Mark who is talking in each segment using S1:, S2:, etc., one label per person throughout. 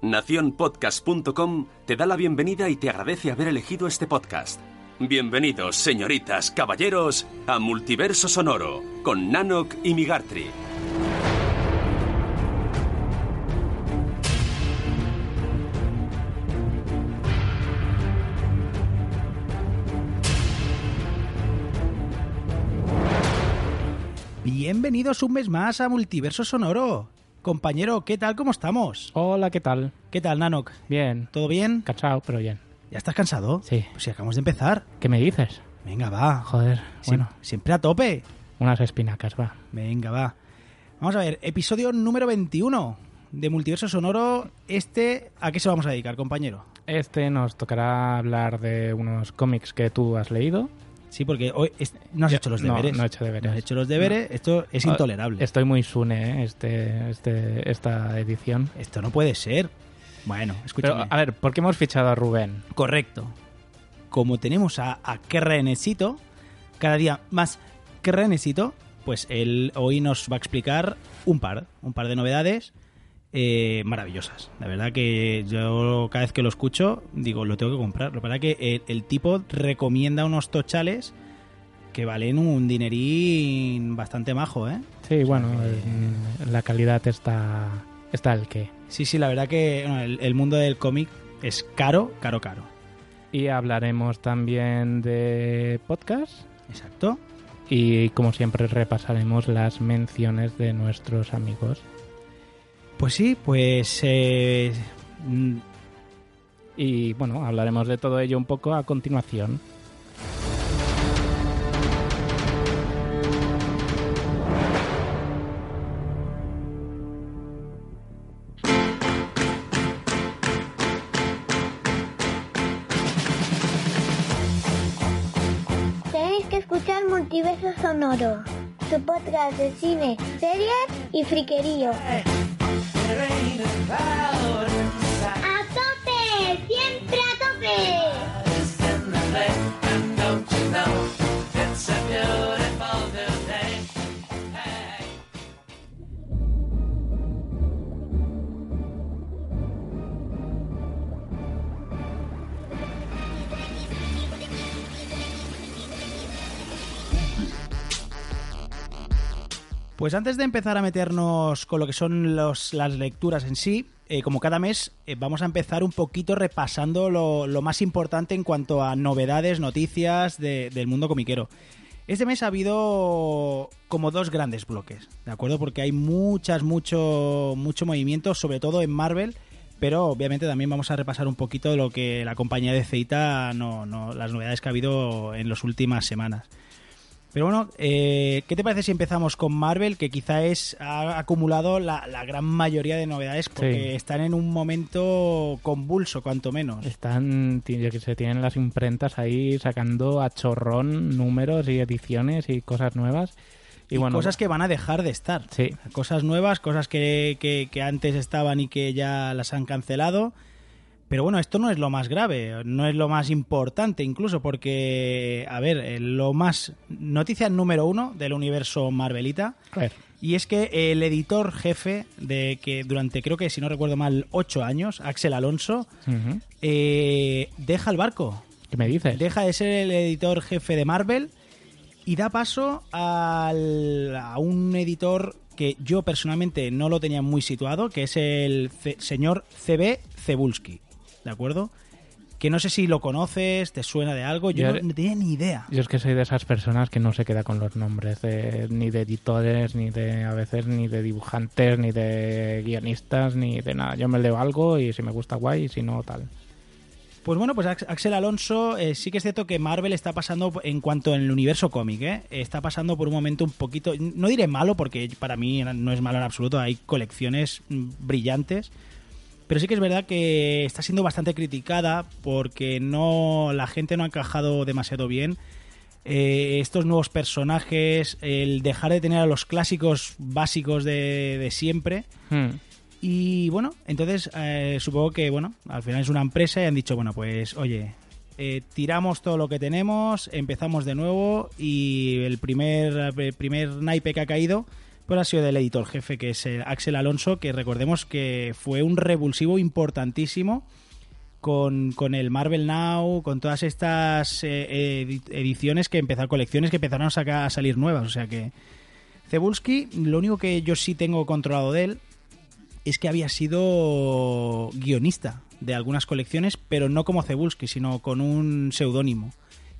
S1: Naciónpodcast.com te da la bienvenida y te agradece haber elegido este podcast. Bienvenidos, señoritas, caballeros, a Multiverso Sonoro, con Nanok y Migartri.
S2: Bienvenidos un mes más a Multiverso Sonoro. Compañero, ¿qué tal? ¿Cómo estamos?
S3: Hola, ¿qué tal?
S2: ¿Qué tal, Nanok?
S3: Bien.
S2: ¿Todo bien?
S3: Cachao, pero bien.
S2: ¿Ya estás cansado?
S3: Sí.
S2: Pues si acabamos de empezar.
S3: ¿Qué me dices?
S2: Venga, va.
S3: Joder, bueno,
S2: Siempre a tope.
S3: unas espinacas, va.
S2: Venga, va. Vamos a ver, episodio número 21 de Multiverso Sonoro. Este, ¿a qué se vamos a dedicar, compañero?
S3: Este nos tocará hablar de unos cómics que tú has leído.
S2: Sí, porque hoy es- no has
S3: Yo-
S2: hecho los
S3: no,
S2: deberes.
S3: no he hecho deberes.
S2: No has hecho los deberes. Esto es
S3: Ah,
S2: intolerable.
S3: Estoy muy sune, ¿eh? este, este, esta edición.
S2: Esto no puede ser. Bueno,
S3: Pero,
S2: escúchame.
S3: a ver, ¿por qué hemos fichado a Rubén?
S2: Correcto. Como tenemos a, a cada día más Kerrenesito, pues él hoy nos va a explicar un par, un par de novedades eh, maravillosas. La verdad que yo cada vez que lo escucho digo, lo tengo que comprar. Lo que pasa es que el, el tipo recomienda unos tochales que valen un dinerín bastante majo, ¿eh?
S3: Sí, bueno, en- la calidad está, está el que.
S2: Sí, sí, la verdad que bueno, el, el mundo del cómic es caro, caro, caro.
S3: Y hablaremos también de podcast.
S2: Exacto.
S3: Y como siempre repasaremos las menciones de nuestros amigos.
S2: Pues sí, pues eh, mm,
S3: Y bueno, hablaremos de todo ello un poco a continuación.
S4: Tenéis que escuchar Multiverso Sonoro, su podcast de cine, series y friquerío. ¡A tope!
S2: Pues antes de empezar a meternos con lo que son los- las lecturas en sí, eh, como cada mes, eh, vamos a empezar un poquito repasando lo, lo más importante en cuanto a novedades, noticias de- del mundo comiquero. Este mes ha habido como dos grandes bloques, ¿de acuerdo? Porque hay muchas, mucho, mucho movimiento, sobre todo en Marvel, pero obviamente también vamos a repasar un poquito lo que la compañía de Zeita, no, no, las novedades que ha habido en las últimas semanas. Pero bueno, eh, ¿qué te parece si empezamos con Marvel, que quizá es ha acumulado la, la gran mayoría de novedades porque
S3: Sí.
S2: están en un momento convulso, cuanto menos.
S3: Están, yo que sé, tienen las imprentas ahí sacando a chorrón números y ediciones y cosas nuevas. Y,
S2: Y
S3: bueno,
S2: cosas que van a dejar de estar.
S3: Sí.
S2: Cosas nuevas, cosas que, que- que antes estaban y que ya las han cancelado. Pero bueno, esto no es lo más grave, no es lo más importante incluso, porque, a ver, eh, lo más... Noticia número uno del universo Marvelita.
S3: a ver,
S2: Y es que el editor jefe de que durante, creo que si no recuerdo mal, ocho años, Axel Alonso, eh, deja el barco.
S3: ¿qué me dices?
S2: Deja de ser el editor jefe de Marvel y da paso al- a un editor que yo personalmente no lo tenía muy situado, que es el C- señor CB Cebulski. ¿De acuerdo? Que no sé si lo conoces, te suena de algo, yo
S3: Yo-
S2: no, no tenía ni idea.
S3: Yo es que soy de esas personas que no se queda con los nombres de- ni de editores, ni de a veces ni de dibujantes, ni de guionistas, ni de nada. Yo me leo algo y si me gusta guay y si no tal.
S2: Pues bueno, pues Ax- Axel Alonso, eh, sí que es cierto que Marvel está pasando, en cuanto en el universo cómic, ¿eh? está pasando por un momento un poquito, no diré malo, porque para mí no es malo en absoluto, hay colecciones mm, brillantes, pero sí que es verdad que está siendo bastante criticada porque no la gente no ha encajado demasiado bien. Eh, estos nuevos personajes, el dejar de tener a los clásicos básicos de, de siempre,
S3: Hmm.
S2: y bueno, entonces eh, supongo que, bueno, al final es una empresa y han dicho, bueno, pues oye, eh, tiramos todo lo que tenemos, empezamos de nuevo y el primer, el primer naipe que ha caído, pues ha sido del editor jefe, que es Axel Alonso, que recordemos que fue un revulsivo importantísimo con, con el Marvel Now, con todas estas eh, edi- ediciones que empezaron, colecciones que empezaron a, sacar, a salir nuevas. O sea que Cebulski, lo único que yo sí tengo controlado de él es que había sido guionista de algunas colecciones, pero no como Cebulski, sino con un seudónimo.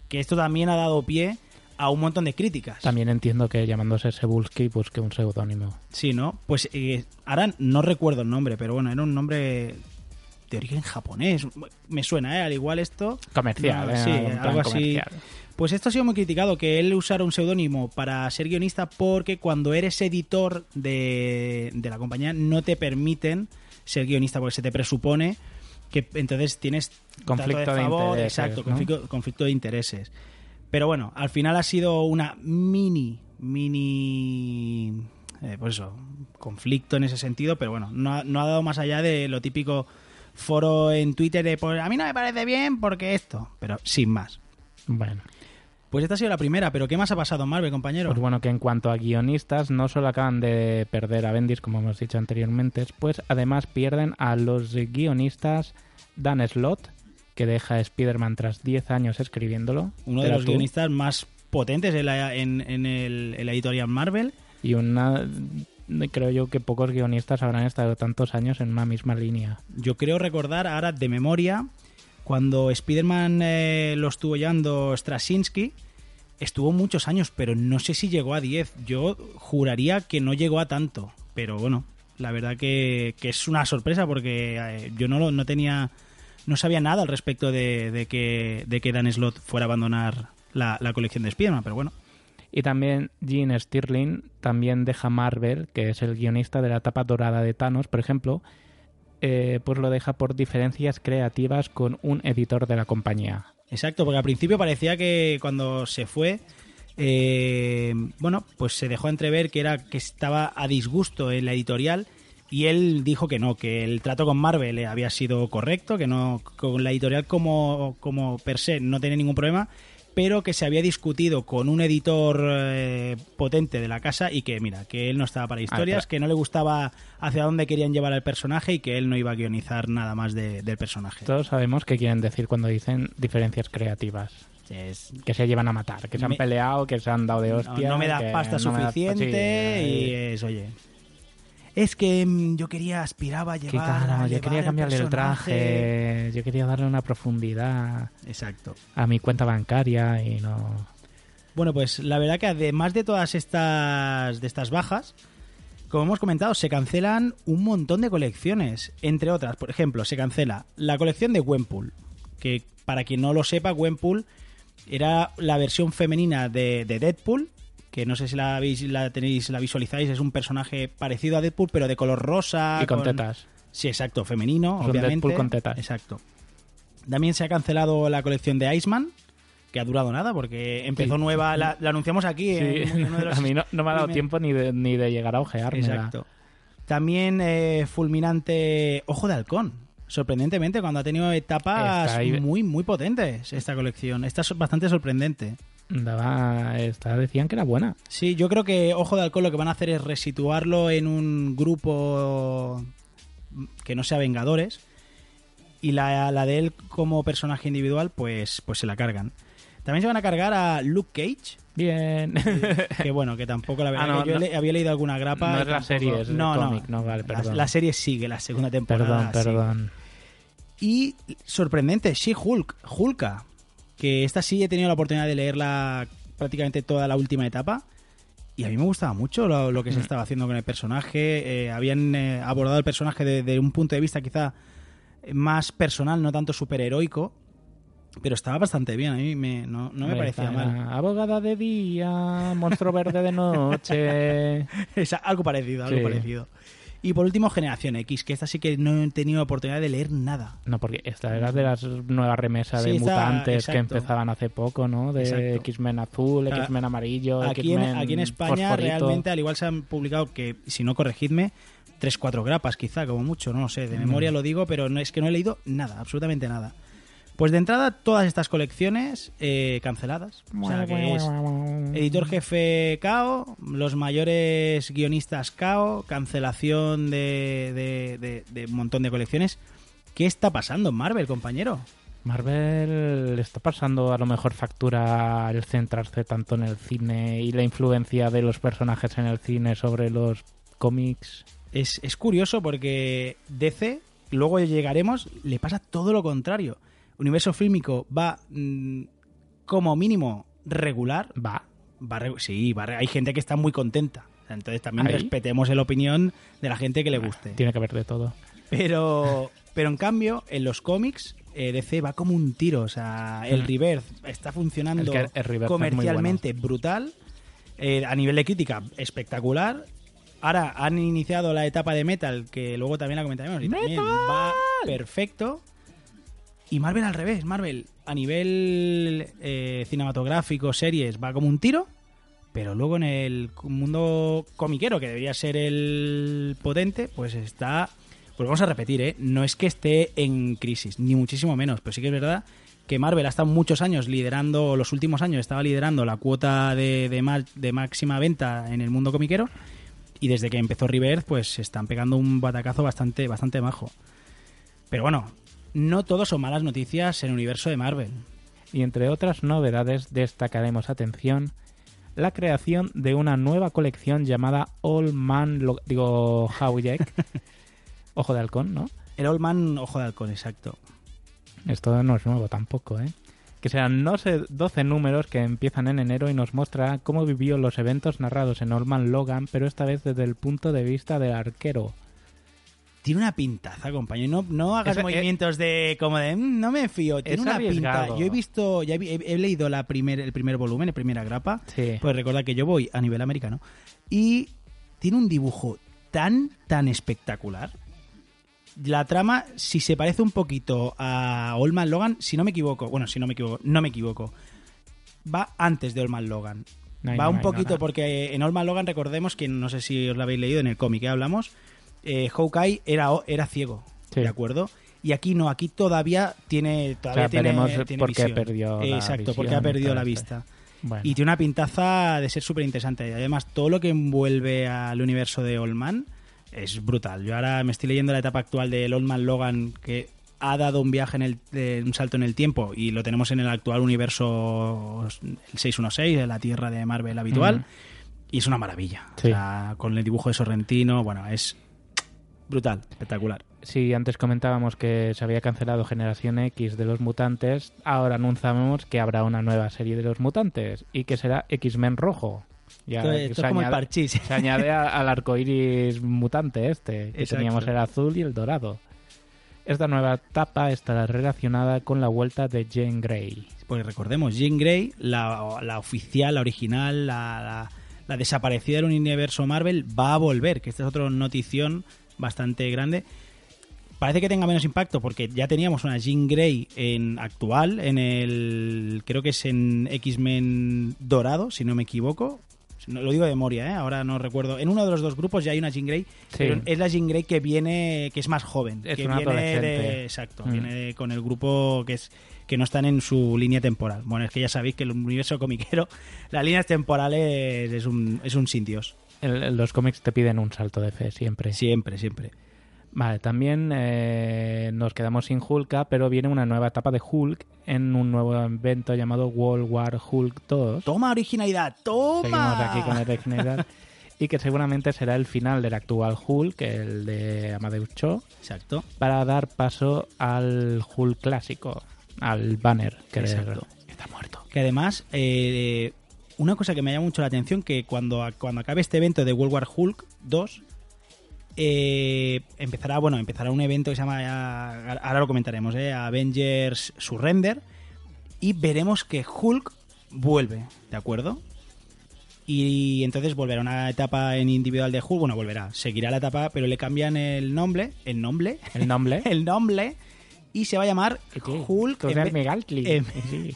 S2: Que esto también ha dado pie a un montón de críticas.
S3: También entiendo que llamándose Sebulski busque un seudónimo.
S2: Sí, ¿no? Pues eh, ahora no recuerdo el nombre, pero bueno, era un nombre de origen japonés. Me suena, ¿eh? Al igual esto...
S3: Comercial,
S2: No,
S3: ¿eh?
S2: sí, algo así.
S3: comercial.
S2: Pues esto ha sido muy criticado, que él usara un seudónimo para ser guionista porque cuando eres editor de, de la compañía no te permiten ser guionista porque se te presupone que entonces tienes
S3: Conflicto de intereses,
S2: exacto,
S3: ¿no?
S2: conflicto, conflicto de intereses. Pero bueno, al final ha sido una mini, mini, eh, pues eso, conflicto en ese sentido, pero bueno, no ha, no ha dado más allá de lo típico foro en Twitter de, pues a mí no me parece bien porque esto, pero sin más.
S3: Bueno.
S2: Pues esta ha sido la primera, pero ¿qué más ha pasado en Marvel, compañero?
S3: Pues bueno, que en cuanto a guionistas, no solo acaban de perder a Bendis, como hemos dicho anteriormente, pues además pierden a los guionistas Dan Slott, que deja Spider-Man tras 10 años escribiéndolo.
S2: Uno de los
S3: tú.
S2: guionistas más potentes en la, en, en el, en la editorial Marvel.
S3: Y una. Creo yo que pocos guionistas habrán estado tantos años en una misma línea.
S2: Yo creo recordar ahora de memoria cuando Spider-Man eh, lo estuvo llevando Straczynski, estuvo muchos años, pero no sé si llegó a 10. Yo juraría que no llegó a tanto, pero bueno, la verdad que, que es una sorpresa porque eh, yo no, lo- no tenía, no sabía nada al respecto de, de que, de que Dan Slott fuera a abandonar la, la colección de Spider-Man, pero bueno.
S3: Y también Gene Stirling también deja Marvel, que es el guionista de la etapa dorada de Thanos, por ejemplo, eh, pues lo deja por diferencias creativas con un editor de la compañía.
S2: Exacto, porque al principio parecía que cuando se fue, eh, bueno, pues se dejó entrever que era que estaba a disgusto en la editorial y él dijo que no, que el trato con Marvel había sido correcto, que no con la editorial como, como per se no tenía ningún problema, pero que se había discutido con un editor eh, potente de la casa y que, mira, que él no estaba para historias,
S3: pero-
S2: que no le gustaba hacia dónde querían llevar al personaje y que él no iba a guionizar nada más de- del personaje.
S3: Todos sabemos qué quieren decir cuando dicen diferencias creativas.
S2: Es-
S3: Que se llevan a matar, que se han
S2: Me-
S3: peleado, que se han dado de hostia.
S2: no me das
S3: que
S2: pasta
S3: no me das-
S2: suficiente
S3: sí,
S2: y
S3: eh,
S2: es, oye. Es que mm, yo quería, aspiraba a llevar.
S3: claro,
S2: a
S3: yo
S2: llevar
S3: quería cambiarle el
S2: personaje.
S3: traje, yo quería darle una profundidad
S2: Exacto.
S3: a mi cuenta bancaria y no...
S2: Bueno, pues la verdad que además de todas estas de estas bajas, como hemos comentado, se cancelan un montón de colecciones. Entre otras, por ejemplo, se cancela la colección de Gwenpool, que para quien no lo sepa, Gwenpool era la versión femenina de, de Deadpool, que no sé si la, veis, la tenéis, la visualizáis, es un personaje parecido a Deadpool, pero de color rosa.
S3: y con tetas.
S2: Sí, exacto, femenino,
S3: Es un
S2: obviamente.
S3: Deadpool con tetas.
S2: Exacto. También se ha cancelado la colección de Iceman, que ha durado nada, porque empezó
S3: Sí.
S2: nueva, la, la anunciamos aquí.
S3: Sí,
S2: en uno de los
S3: a mí no, no me ha dado tiempo ni de, ni de llegar a ojeármela.
S2: Exacto. También eh, fulminante Ojo de Halcón. Sorprendentemente, cuando ha tenido etapas
S3: ahí-
S2: muy, muy potentes esta colección. Esta es bastante sorprendente.
S3: Daba, esta decían que era buena.
S2: Sí, yo creo que Ojo de Halcón lo que van a hacer es resituarlo en un grupo que no sea Vengadores. Y la, la de él como personaje individual, pues, pues se la cargan. También se van a cargar a Luke Cage.
S3: Bien.
S2: Que bueno, que tampoco la verdad
S3: Ah, no,
S2: que yo
S3: no.
S2: le- había leído alguna grapa.
S3: No es la serie, es
S2: no,
S3: cómic, no, vale,
S2: La-
S3: perdón.
S2: La, serie sigue, la segunda temporada.
S3: perdón,
S2: sigue.
S3: perdón.
S2: Y sorprendente, She-Hulk, Hulka, que esta sí he tenido la oportunidad de leerla prácticamente toda la última etapa. Y a mí me gustaba mucho lo, lo que se
S3: Mm.
S2: estaba haciendo con el personaje. Eh, habían eh, abordado el personaje desde un punto de vista quizá más personal, no tanto superheroico. Pero estaba bastante bien, a mí me, no, no me parecía mal.
S3: Abogada de día, monstruo verde de noche.
S2: Es algo parecido, algo
S3: Sí.
S2: parecido. Y por último, Generación X, que esta sí que no he tenido oportunidad de leer nada.
S3: No, porque esta era de las nuevas remesas
S2: Sí,
S3: de
S2: esta-
S3: mutantes que empezaban hace poco, ¿no? De. X-Men azul, X-Men amarillo,
S2: Aquí en, aquí en España
S3: fosforito.
S2: realmente al igual se han publicado que, si no corregidme, tres, cuatro grapas quizá, como mucho, no lo sé, de
S3: Mm.
S2: memoria lo digo, pero no es que no he leído nada, absolutamente nada. Pues de entrada, todas estas colecciones eh, canceladas. O sea, que es editor jefe KO, los mayores guionistas KO, cancelación de, de- de- de un montón de colecciones. ¿Qué está pasando en Marvel, compañero?
S3: Marvel le está pasando a lo mejor factura el centrarse tanto en el cine y la influencia de los personajes en el cine sobre los cómics.
S2: Es, es curioso porque DC, luego llegaremos, le pasa todo lo contrario. Universo fílmico va mm, como mínimo regular.
S3: Va.
S2: Va sí, va re- hay gente que está muy contenta. Entonces también
S3: Ahí.
S2: respetemos la opinión de la gente que le guste.
S3: Tiene que haber de todo.
S2: Pero, pero en cambio, en los cómics, eh, DC va como un tiro. O sea, el
S3: Mm.
S2: Rebirth está funcionando
S3: El el es
S2: comercialmente brutal. eh, a nivel de crítica, espectacular. Ahora han iniciado la etapa de Metal, que luego también la comentaremos. Y también va perfecto. Y Marvel al revés. Marvel a nivel eh, cinematográfico, series, va como un tiro. Pero luego en el mundo comiquero, que debería ser el potente, pues está. Pues vamos a repetir, ¿eh? No es que esté en crisis, ni muchísimo menos. Pero sí que es verdad que Marvel ha estado muchos años liderando, los últimos años estaba liderando la cuota de, de, ma- de máxima venta en el mundo comiquero. Y desde que empezó Rebirth, pues se están pegando un batacazo bastante, bastante majo. Pero bueno, no todo son malas noticias en el universo de Marvel.
S3: Y entre otras novedades destacaremos, atención, la creación de una nueva colección llamada All Man, Lo- digo, Howjack. Ojo de halcón, ¿no?
S2: El Old Man Ojo de Halcón, exacto.
S3: Esto no es nuevo tampoco, ¿eh? Que serán no sé, 12 números que empiezan en enero y nos muestra cómo vivió los eventos narrados en Old Man Logan, pero esta vez desde el punto de vista del arquero.
S2: Tiene una pintaza, compañero. No, no hagas
S3: Es-
S2: movimientos de como de "Mm, no me fío. Tiene una
S3: arriesgado.
S2: pinta. Yo he visto, ya he, he leído la primer, el primer volumen, la primera grapa.
S3: Sí.
S2: Pues recuerda que yo voy a nivel americano. Y tiene un dibujo tan, tan espectacular. La trama, si se parece un poquito a Old Man Logan, si no me equivoco, bueno, si no me equivoco, no me equivoco, va antes de Old Man Logan.
S3: No
S2: va
S3: no
S2: un poquito porque en Old Man Logan recordemos que no sé si os lo habéis leído en el cómic que hablamos, eh, Hawkeye era, era ciego,
S3: Sí.
S2: ¿de acuerdo? Y aquí no, aquí todavía tiene todavía
S3: O sea,
S2: tiene,
S3: veremos
S2: tiene
S3: por qué
S2: visión.
S3: perdió la
S2: Exacto, porque ha perdido la
S3: esto.
S2: vista.
S3: Bueno,
S2: Y tiene una pintaza de ser súper interesante. Además, todo lo que envuelve al universo de Old Man es brutal. Yo ahora me estoy leyendo la etapa actual del Old Man Logan, que ha dado un viaje en el, eh, un salto en el tiempo y lo tenemos en el actual universo el 616, de la Tierra de Marvel habitual. Y es una maravilla.
S3: Sí.
S2: O sea, con el dibujo de Sorrentino, bueno, es brutal, espectacular.
S3: si antes comentábamos que se había cancelado Generación X de los mutantes, ahora anunciamos que habrá una nueva serie de los mutantes y que será X-Men rojo. Ya
S2: Esto,
S3: se
S2: es como el
S3: añade-
S2: parchís.
S3: Se añade al arco iris mutante este, que
S2: Exacto.
S3: teníamos el azul y el dorado. Esta nueva etapa estará relacionada con la vuelta de Jane Grey.
S2: Pues recordemos, Jean Grey, la, la oficial, la original, la, la- la desaparecida del universo Marvel, va a volver, que esta es otra notición bastante grande. Parece que tenga menos impacto porque ya teníamos una Jean Grey en actual, en el. Creo que es en X-Men Dorado, si no me equivoco. No, lo digo de memoria, ¿eh? ahora no recuerdo. En uno de los dos grupos ya hay una Jean Grey, pero es la Jean Grey que viene, que es más joven.
S3: Es
S2: que
S3: una
S2: viene de, exacto,
S3: Mm.
S2: viene de- con el grupo que es que no están en su línea temporal. Bueno, es que ya sabéis que el universo comiquero, las líneas temporales es un, es un sin Dios.
S3: Los cómics te piden un salto de fe siempre.
S2: Siempre, siempre.
S3: Vale, también eh, nos quedamos sin Hulk, pero viene una nueva etapa de Hulk en un nuevo evento llamado World War Hulk 2.
S2: ¡Toma originalidad! ¡Toma!
S3: Seguimos aquí con el original. y que seguramente será el final del actual Hulk, el de Amadeus Cho,
S2: Exacto.
S3: para dar paso al Hulk clásico, al Banner, que
S2: Exacto.
S3: está muerto.
S2: Que además, eh, una cosa que me llama mucho la atención, que cuando, cuando acabe este evento de World War Hulk 2, eh, empezará, bueno, empezará un evento que se llama, ahora lo comentaremos, eh, Avengers Surrender, y veremos que Hulk vuelve, ¿de acuerdo? Y entonces volverá una etapa en individual de Hulk, bueno, volverá, seguirá la etapa, pero le cambian el nombre, el nombre,
S3: El nombre.
S2: el nombre, y se va a llamar Hulk. en vez- en-
S3: Sí.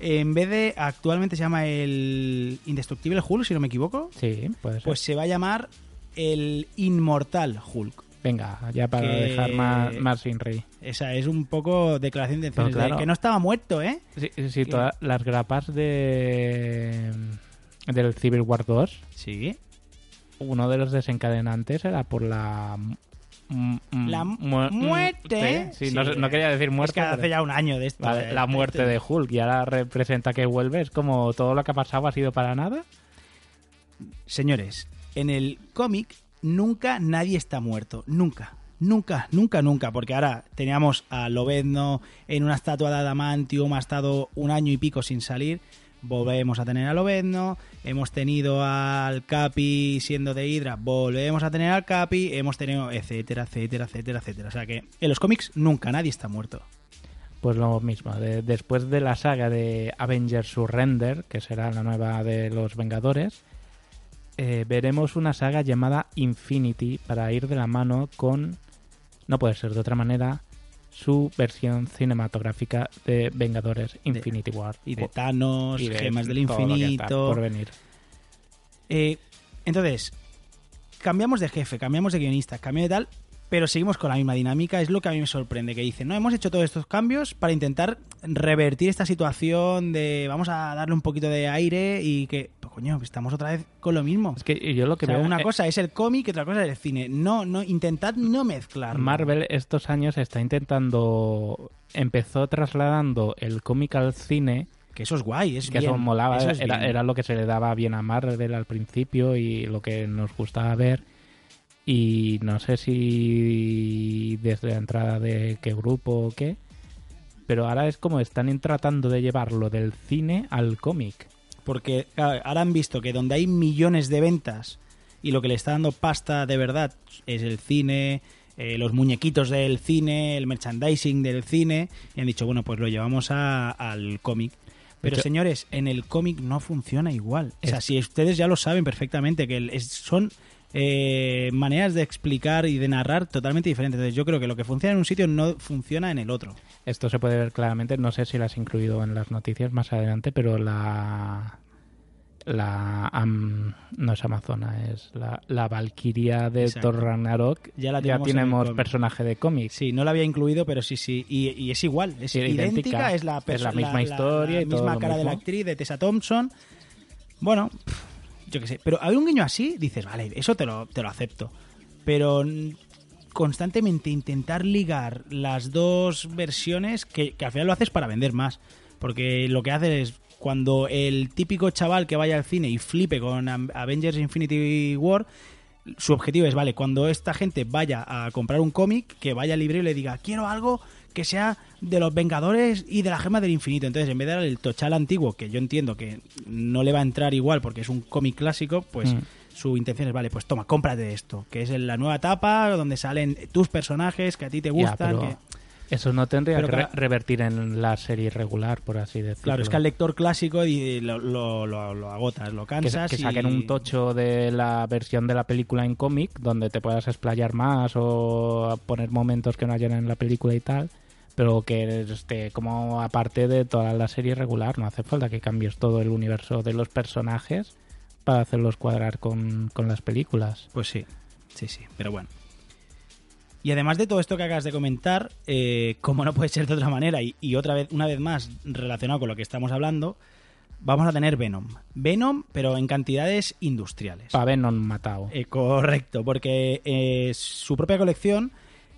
S2: En vez de actualmente se llama el Indestructible Hulk, si no me equivoco,
S3: Sí, puede ser.
S2: pues se va a llamar el Inmortal Hulk.
S3: Venga, ya para
S2: Que-
S3: dejar más, más sin rey.
S2: Esa es un poco declaración de intenciones.
S3: Pero claro.
S2: de que no estaba muerto, ¿eh?
S3: Sí, sí,
S2: Que-
S3: todas las grapas de del Civil War 2,
S2: Sí.
S3: uno de los desencadenantes era por la
S2: La
S3: mu-
S2: muerte.
S3: Sí, sí, no, no quería decir
S2: Es
S3: muerte.
S2: que hace
S3: pero-
S2: ya un año de esto.
S3: Vale,
S2: eh,
S3: la muerte
S2: este-
S3: de Hulk y ahora representa que vuelve. Es como todo lo que ha pasado ha sido para nada.
S2: Señores, en el cómic nunca nadie está muerto. Nunca. Nunca, nunca, nunca. Porque ahora teníamos a Lobezno en una estatua de Adamantium, ha estado un año y pico sin salir. Volvemos a tener a Lobezno. Hemos tenido al Capi siendo de Hydra. Volvemos a tener al Capi. Hemos tenido etcétera, etcétera, etcétera, etcétera. O sea que en los cómics nunca nadie está muerto.
S3: Pues lo mismo. de- después de la saga de Avengers Surrender, que será la nueva de los Vengadores, eh, veremos una saga llamada Infinity para ir de la mano con, no puede ser de otra manera, su versión cinematográfica de Vengadores Infinity War.
S2: Y de Thanos,
S3: Y de
S2: gemas del infinito.
S3: por venir.
S2: Eh, entonces, cambiamos de jefe, cambiamos de guionista, cambiamos de tal, pero seguimos con la misma dinámica. Es lo que a mí me sorprende, que dicen, no, hemos hecho todos estos cambios para intentar revertir esta situación de vamos a darle un poquito de aire y que, pues coño, estamos otra vez con lo mismo.
S3: Es que yo lo que
S2: O sea,
S3: veo
S2: una
S3: eh,
S2: cosa es el cómic y otra cosa es el cine. No, no, intentad no mezclar.
S3: Marvel estos años está intentando empezó trasladando el cómic al cine
S2: Que eso es guay, es
S3: que
S2: bien.
S3: eso molaba,
S2: eso es
S3: era, era lo que se le daba bien a Marvel al principio y lo que nos gustaba ver. Y no sé si desde la entrada de qué grupo o qué, pero ahora es como están tratando de llevarlo del cine al cómic.
S2: Porque claro, ahora han visto que donde hay millones de ventas y lo que le está dando pasta de verdad es el cine, eh, los muñequitos del cine, el merchandising del cine, y han dicho, bueno, pues lo llevamos a- al cómic. Pero
S3: hecho-
S2: señores, en el cómic no funciona igual. O sea,
S3: Es-
S2: si ustedes ya lo saben perfectamente, que el- es- son eh, maneras de explicar y de narrar totalmente diferentes. Entonces yo creo que lo que funciona en un sitio no funciona en el otro.
S3: Esto se puede ver claramente, no sé si lo has incluido en las noticias más adelante, pero la la no es Amazona, es la, la Valkyria de. Thor Ragnarok.
S2: Ya la tenemos en el
S3: tenemos
S2: cómic.
S3: personaje de cómics.
S2: Sí, no lo había incluido, pero sí, sí. Y, y es igual, es
S3: Sí,
S2: idéntica,
S3: idéntica.
S2: es la,
S3: Es la misma historia
S2: la
S3: y todo
S2: misma cara de la actriz, de Tessa Thompson. Bueno, pff, yo qué sé. Pero hay un guiño así, dices, vale, eso te lo, te lo acepto. Pero constantemente intentar ligar las dos versiones, que, al final lo haces para vender más. Porque lo que haces es, cuando el típico chaval que vaya al cine y flipe con Avengers Infinity War, su objetivo es, vale, cuando esta gente vaya a comprar un cómic, que vaya al librero y le diga, quiero algo que sea de los Vengadores y de la Gema del Infinito. Entonces, en vez de dar el tochal antiguo, que yo entiendo que no le va a entrar igual porque es un cómic clásico, pues
S3: Mm.
S2: su intención es, vale, pues toma, cómprate esto, que es la nueva etapa donde salen tus personajes que a ti te
S3: Ya,
S2: gustan.
S3: pero
S2: que-
S3: Eso no tendría
S2: Pero
S3: que re- revertir en la serie regular, por así decirlo.
S2: Claro, es que al lector clásico y lo, lo, lo- lo agotas, lo cansas.
S3: que
S2: y-
S3: saquen un tocho de la versión de la película en cómic donde te puedas explayar más o poner momentos que no hayan en la película y tal pero que esté como aparte de toda la serie regular no hace falta que cambies todo el universo de los personajes para hacerlos cuadrar con, con las películas
S2: Pues sí, sí, sí, pero bueno. Y además de todo esto que acabas de comentar, eh, como no puede ser de otra manera, y, y otra vez, una vez más relacionado con lo que estamos hablando, vamos a tener Venom. Venom, pero en cantidades industriales.
S3: para Venom matado
S2: Eh, correcto, porque eh, su propia colección,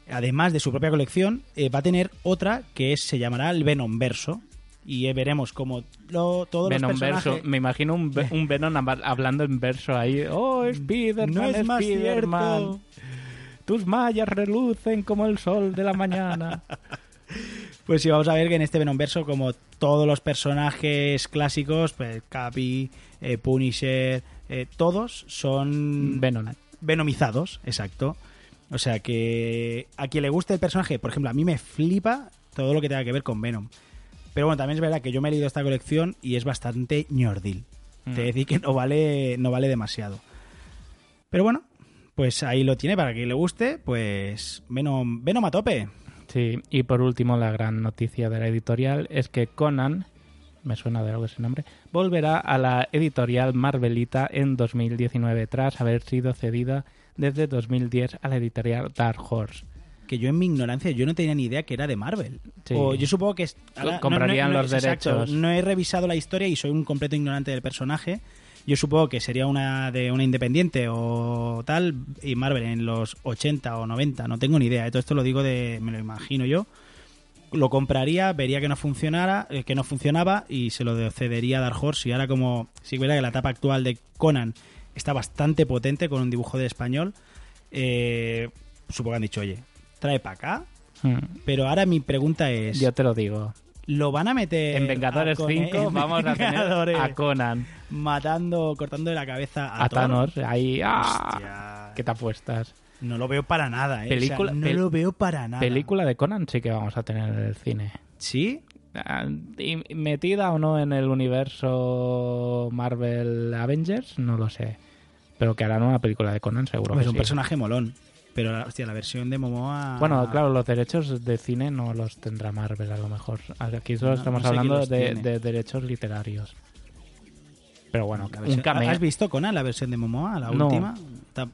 S2: además de su propia colección, va a tener otra que es- se llamará el Venom Verso. Y veremos como lo, todos
S3: Venom
S2: los personajes...
S3: verso me imagino un, ve- un Venom hab- hablando en verso ahí oh Spiderman
S2: No es más
S3: Spiderman
S2: cierto.
S3: Tus mallas relucen como el sol de la mañana
S2: Pues sí, vamos a ver que en este Venomverso, como todos los personajes clásicos, pues Capi, eh, Punisher, eh, todos son
S3: Venom.
S2: venomizados, exacto. O sea que a quien le guste el personaje, por ejemplo, a mí me flipa todo lo que tenga que ver con Venom. Pero bueno, también es verdad que yo me he leído esta colección y es bastante ñordil.
S3: Mm.
S2: Te decir que no vale, no vale demasiado. Pero bueno, pues ahí lo tiene para quien le guste, pues Venom, Venom a tope.
S3: Sí, y por último, la gran noticia de la editorial es que Conan, me suena de algo ese nombre, volverá a la editorial Marvelita en 2019 tras haber sido cedida desde 2010 a la editorial Dark Horse.
S2: Que yo en mi ignorancia, yo no tenía ni idea que era de Marvel.
S3: Sí.
S2: O yo supongo que... es- ahora-
S3: Comprarían los
S2: exacto,
S3: derechos.
S2: no he revisado la historia y soy un completo ignorante del personaje. Yo supongo que sería una de una independiente o tal, y Marvel en los 80 o 90, no tengo ni idea. Todo esto lo digo de, me lo imagino yo. Lo compraría, vería que no funcionara, eh, que no funcionaba y se lo cedería a Dark Horse. Y ahora como es verdad que la etapa actual de Conan está bastante potente con un dibujo de español, eh, supongo que han dicho, oye, trae para acá.
S3: Hmm.
S2: Pero ahora mi pregunta es,
S3: Yo te lo digo.
S2: ¿Lo van a meter
S3: En Vengadores
S2: a Con-
S3: 5
S2: en
S3: vamos a tener a Conan,
S2: matando, cortando la cabeza a,
S3: a
S2: Thor?
S3: Thanos, ahí... ¡ah! ¿Qué te apuestas?
S2: No lo veo para nada, ¿eh? O sea,
S3: Película-
S2: no
S3: pel-
S2: lo veo para nada.
S3: Película de Conan sí que vamos a tener en el cine.
S2: ¿Sí?
S3: Ah, y- ¿Metida o no en el universo Marvel Avengers? No lo sé. Pero que harán una película de Conan seguro.
S2: Pues
S3: que
S2: un
S3: sí.
S2: personaje molón. Pero, hostia, la versión de Momoa...
S3: Bueno, claro, los derechos de cine no los tendrá Marvel a lo mejor. Aquí solo
S2: No,
S3: estamos
S2: no sé quién
S3: hablando de, derechos literarios. Pero bueno,
S2: La
S3: un
S2: versión-
S3: cameo
S2: ¿Has visto Conan, la versión de Momoa, la última?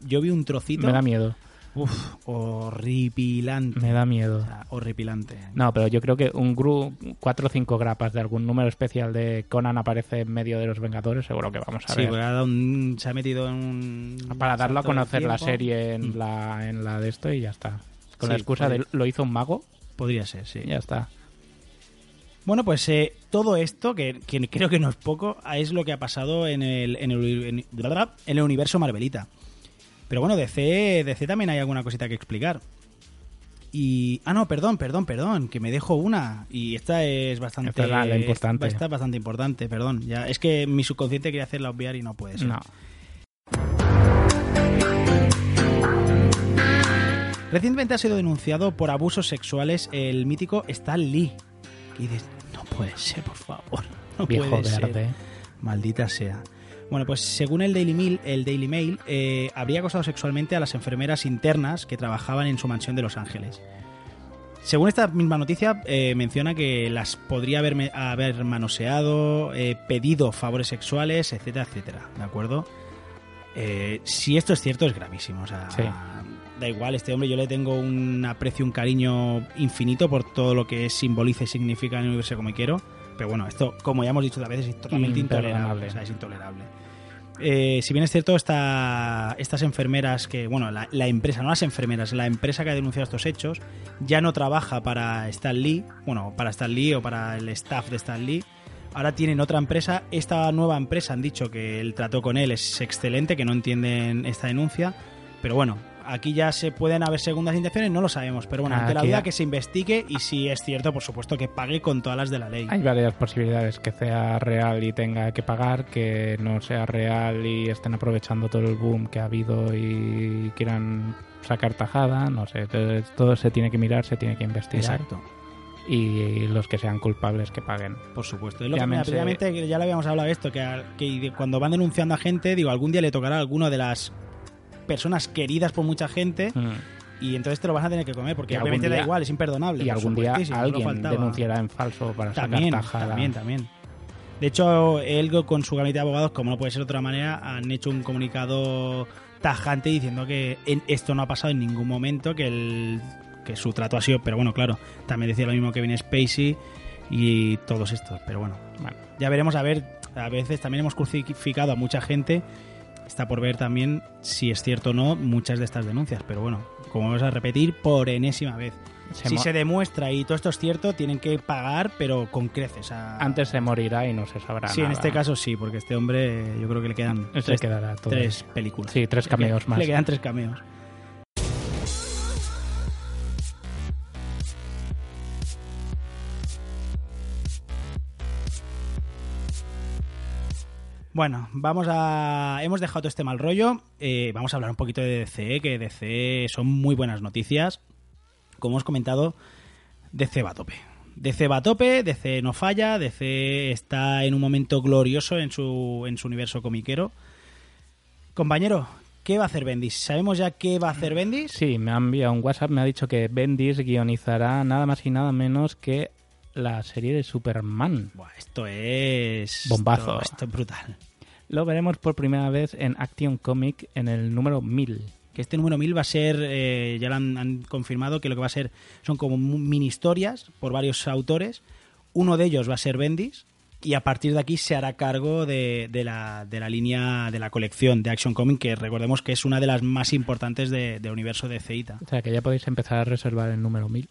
S2: Yo vi un trocito.
S3: me da miedo.
S2: Uf, horripilante.
S3: Me da
S2: O
S3: miedo.
S2: sea, horripilante.
S3: No, pero yo creo que un gru, cuatro o cinco grapas de algún número especial de Conan aparece en medio de los Vengadores, seguro que vamos a
S2: Sí,
S3: ver.
S2: porque un- se ha metido en un...
S3: Para darlo a conocer la serie en
S2: Mm.
S3: la, en la de esto y ya está. Con
S2: Sí,
S3: la excusa de lo hizo un mago,
S2: Podría ser, sí.
S3: ya está.
S2: Bueno, pues eh, todo esto, que, que creo que no es poco, es lo que ha pasado en el, en el, en el universo Marvelita. Pero bueno, DC, DC también hay alguna cosita que explicar. Y. Ah, no, perdón, perdón, perdón, que me dejo una. Y esta es bastante.
S3: Esta es la- la importante.
S2: Esta es bastante importante, perdón. Ya, es que mi subconsciente quería hacerla obviar y no puede ser.
S3: No.
S2: Recientemente ha sido denunciado por abusos sexuales el mítico Stan Lee. Y dices, no puede ser, por favor. No
S3: Viejo
S2: puede ser. Maldita sea. Bueno, pues según el Daily Mail, el Daily Mail eh, habría acosado sexualmente a las enfermeras internas que trabajaban en su mansión de Los Ángeles. Según esta misma noticia, eh, menciona que las podría haber, haber manoseado, eh, pedido favores sexuales, etcétera, etcétera. ¿De acuerdo? Eh, si esto es cierto, es gravísimo. O sea,
S3: Sí.
S2: da igual, este hombre yo le tengo un aprecio, un cariño infinito por todo lo que simboliza y significa en el universo comiquero. Pero bueno, esto, como ya hemos dicho otras veces, es totalmente intolerable. O sea, es intolerable. Eh, si bien es cierto, esta- estas enfermeras que, bueno, la, la empresa, no las enfermeras, la empresa que ha denunciado estos hechos, ya no trabaja para Stan Lee, bueno, para Stan Lee o para el staff de Stan Lee. Ahora tienen otra empresa. Esta nueva empresa han dicho que el trato con él es excelente, que no entienden esta denuncia. Pero bueno, aquí ya se pueden haber segundas intenciones, no lo sabemos. Pero bueno, ante la
S3: Aquí
S2: duda
S3: ya-
S2: que se investigue y si es cierto, por supuesto, que pague con todas las de la ley.
S3: Hay varias posibilidades, que sea real y tenga que pagar, que no sea real y estén aprovechando todo el boom que ha habido y quieran sacar tajada, no sé, todo, se tiene que mirar, se tiene que investigar
S2: Exacto.
S3: y los que sean culpables que paguen.
S2: Por supuesto. Es lo
S3: Llámense-
S2: que ya le habíamos hablado de esto, que, que cuando van denunciando a gente, digo, algún día le tocará a alguno de las personas queridas por mucha gente
S3: Mm.
S2: y entonces te lo vas a tener que comer, porque obviamente da igual, es imperdonable.
S3: Y algún día alguien denunciará en falso para
S2: También,
S3: sacar tajada.
S2: también, también. De hecho, él con su gabinete de abogados, como no puede ser de otra manera, han hecho un comunicado tajante diciendo que esto no ha pasado en ningún momento, que el que su trato ha sido, pero bueno, claro, también decía lo mismo que viene Spacey y todos estos, pero bueno,
S3: Bueno,
S2: ya veremos a ver, a veces también hemos crucificado a mucha gente, está por ver también si es cierto o no muchas de estas denuncias, pero bueno, como vamos a repetir por enésima vez.
S3: se
S2: si se demuestra y todo esto es cierto, tienen que pagar, pero con creces. a-
S3: antes se morirá y no se sabrá
S2: Sí, en este caso sí, porque este hombre yo creo que le quedan
S3: se
S2: tres,
S3: quedará todo.
S2: tres películas.
S3: Sí, tres cameos más.
S2: Le quedan tres cameos. Bueno, vamos a. Hemos dejado todo este mal rollo. eh, vamos a hablar un poquito de DC, que DC son muy buenas noticias. Como hemos comentado, DC va a tope. DC va a tope, DC no falla, DC está en un momento glorioso en su, en su universo comiquero. Compañero, ¿qué va a hacer Bendis? ¿Sabemos ya qué va a hacer Bendis?
S3: Sí, me ha enviado un WhatsApp, me ha dicho que Bendis guionizará nada más y nada menos que la serie de Superman.
S2: Buah, esto es.
S3: Bombazo.
S2: Esto, esto es brutal.
S3: Lo veremos por primera vez en Action Comic en el número 1000.
S2: que este número 1000 va a ser, eh, ya lo han, han confirmado, que lo que va a ser son como mini historias por varios autores. Uno de ellos va a ser Bendis, y a partir de aquí se hará cargo de, de la, de la línea de la colección de Action Comics, que recordemos que es una de las más importantes de- del universo de Ceita.
S3: O sea, que ya podéis empezar a reservar el número 1000.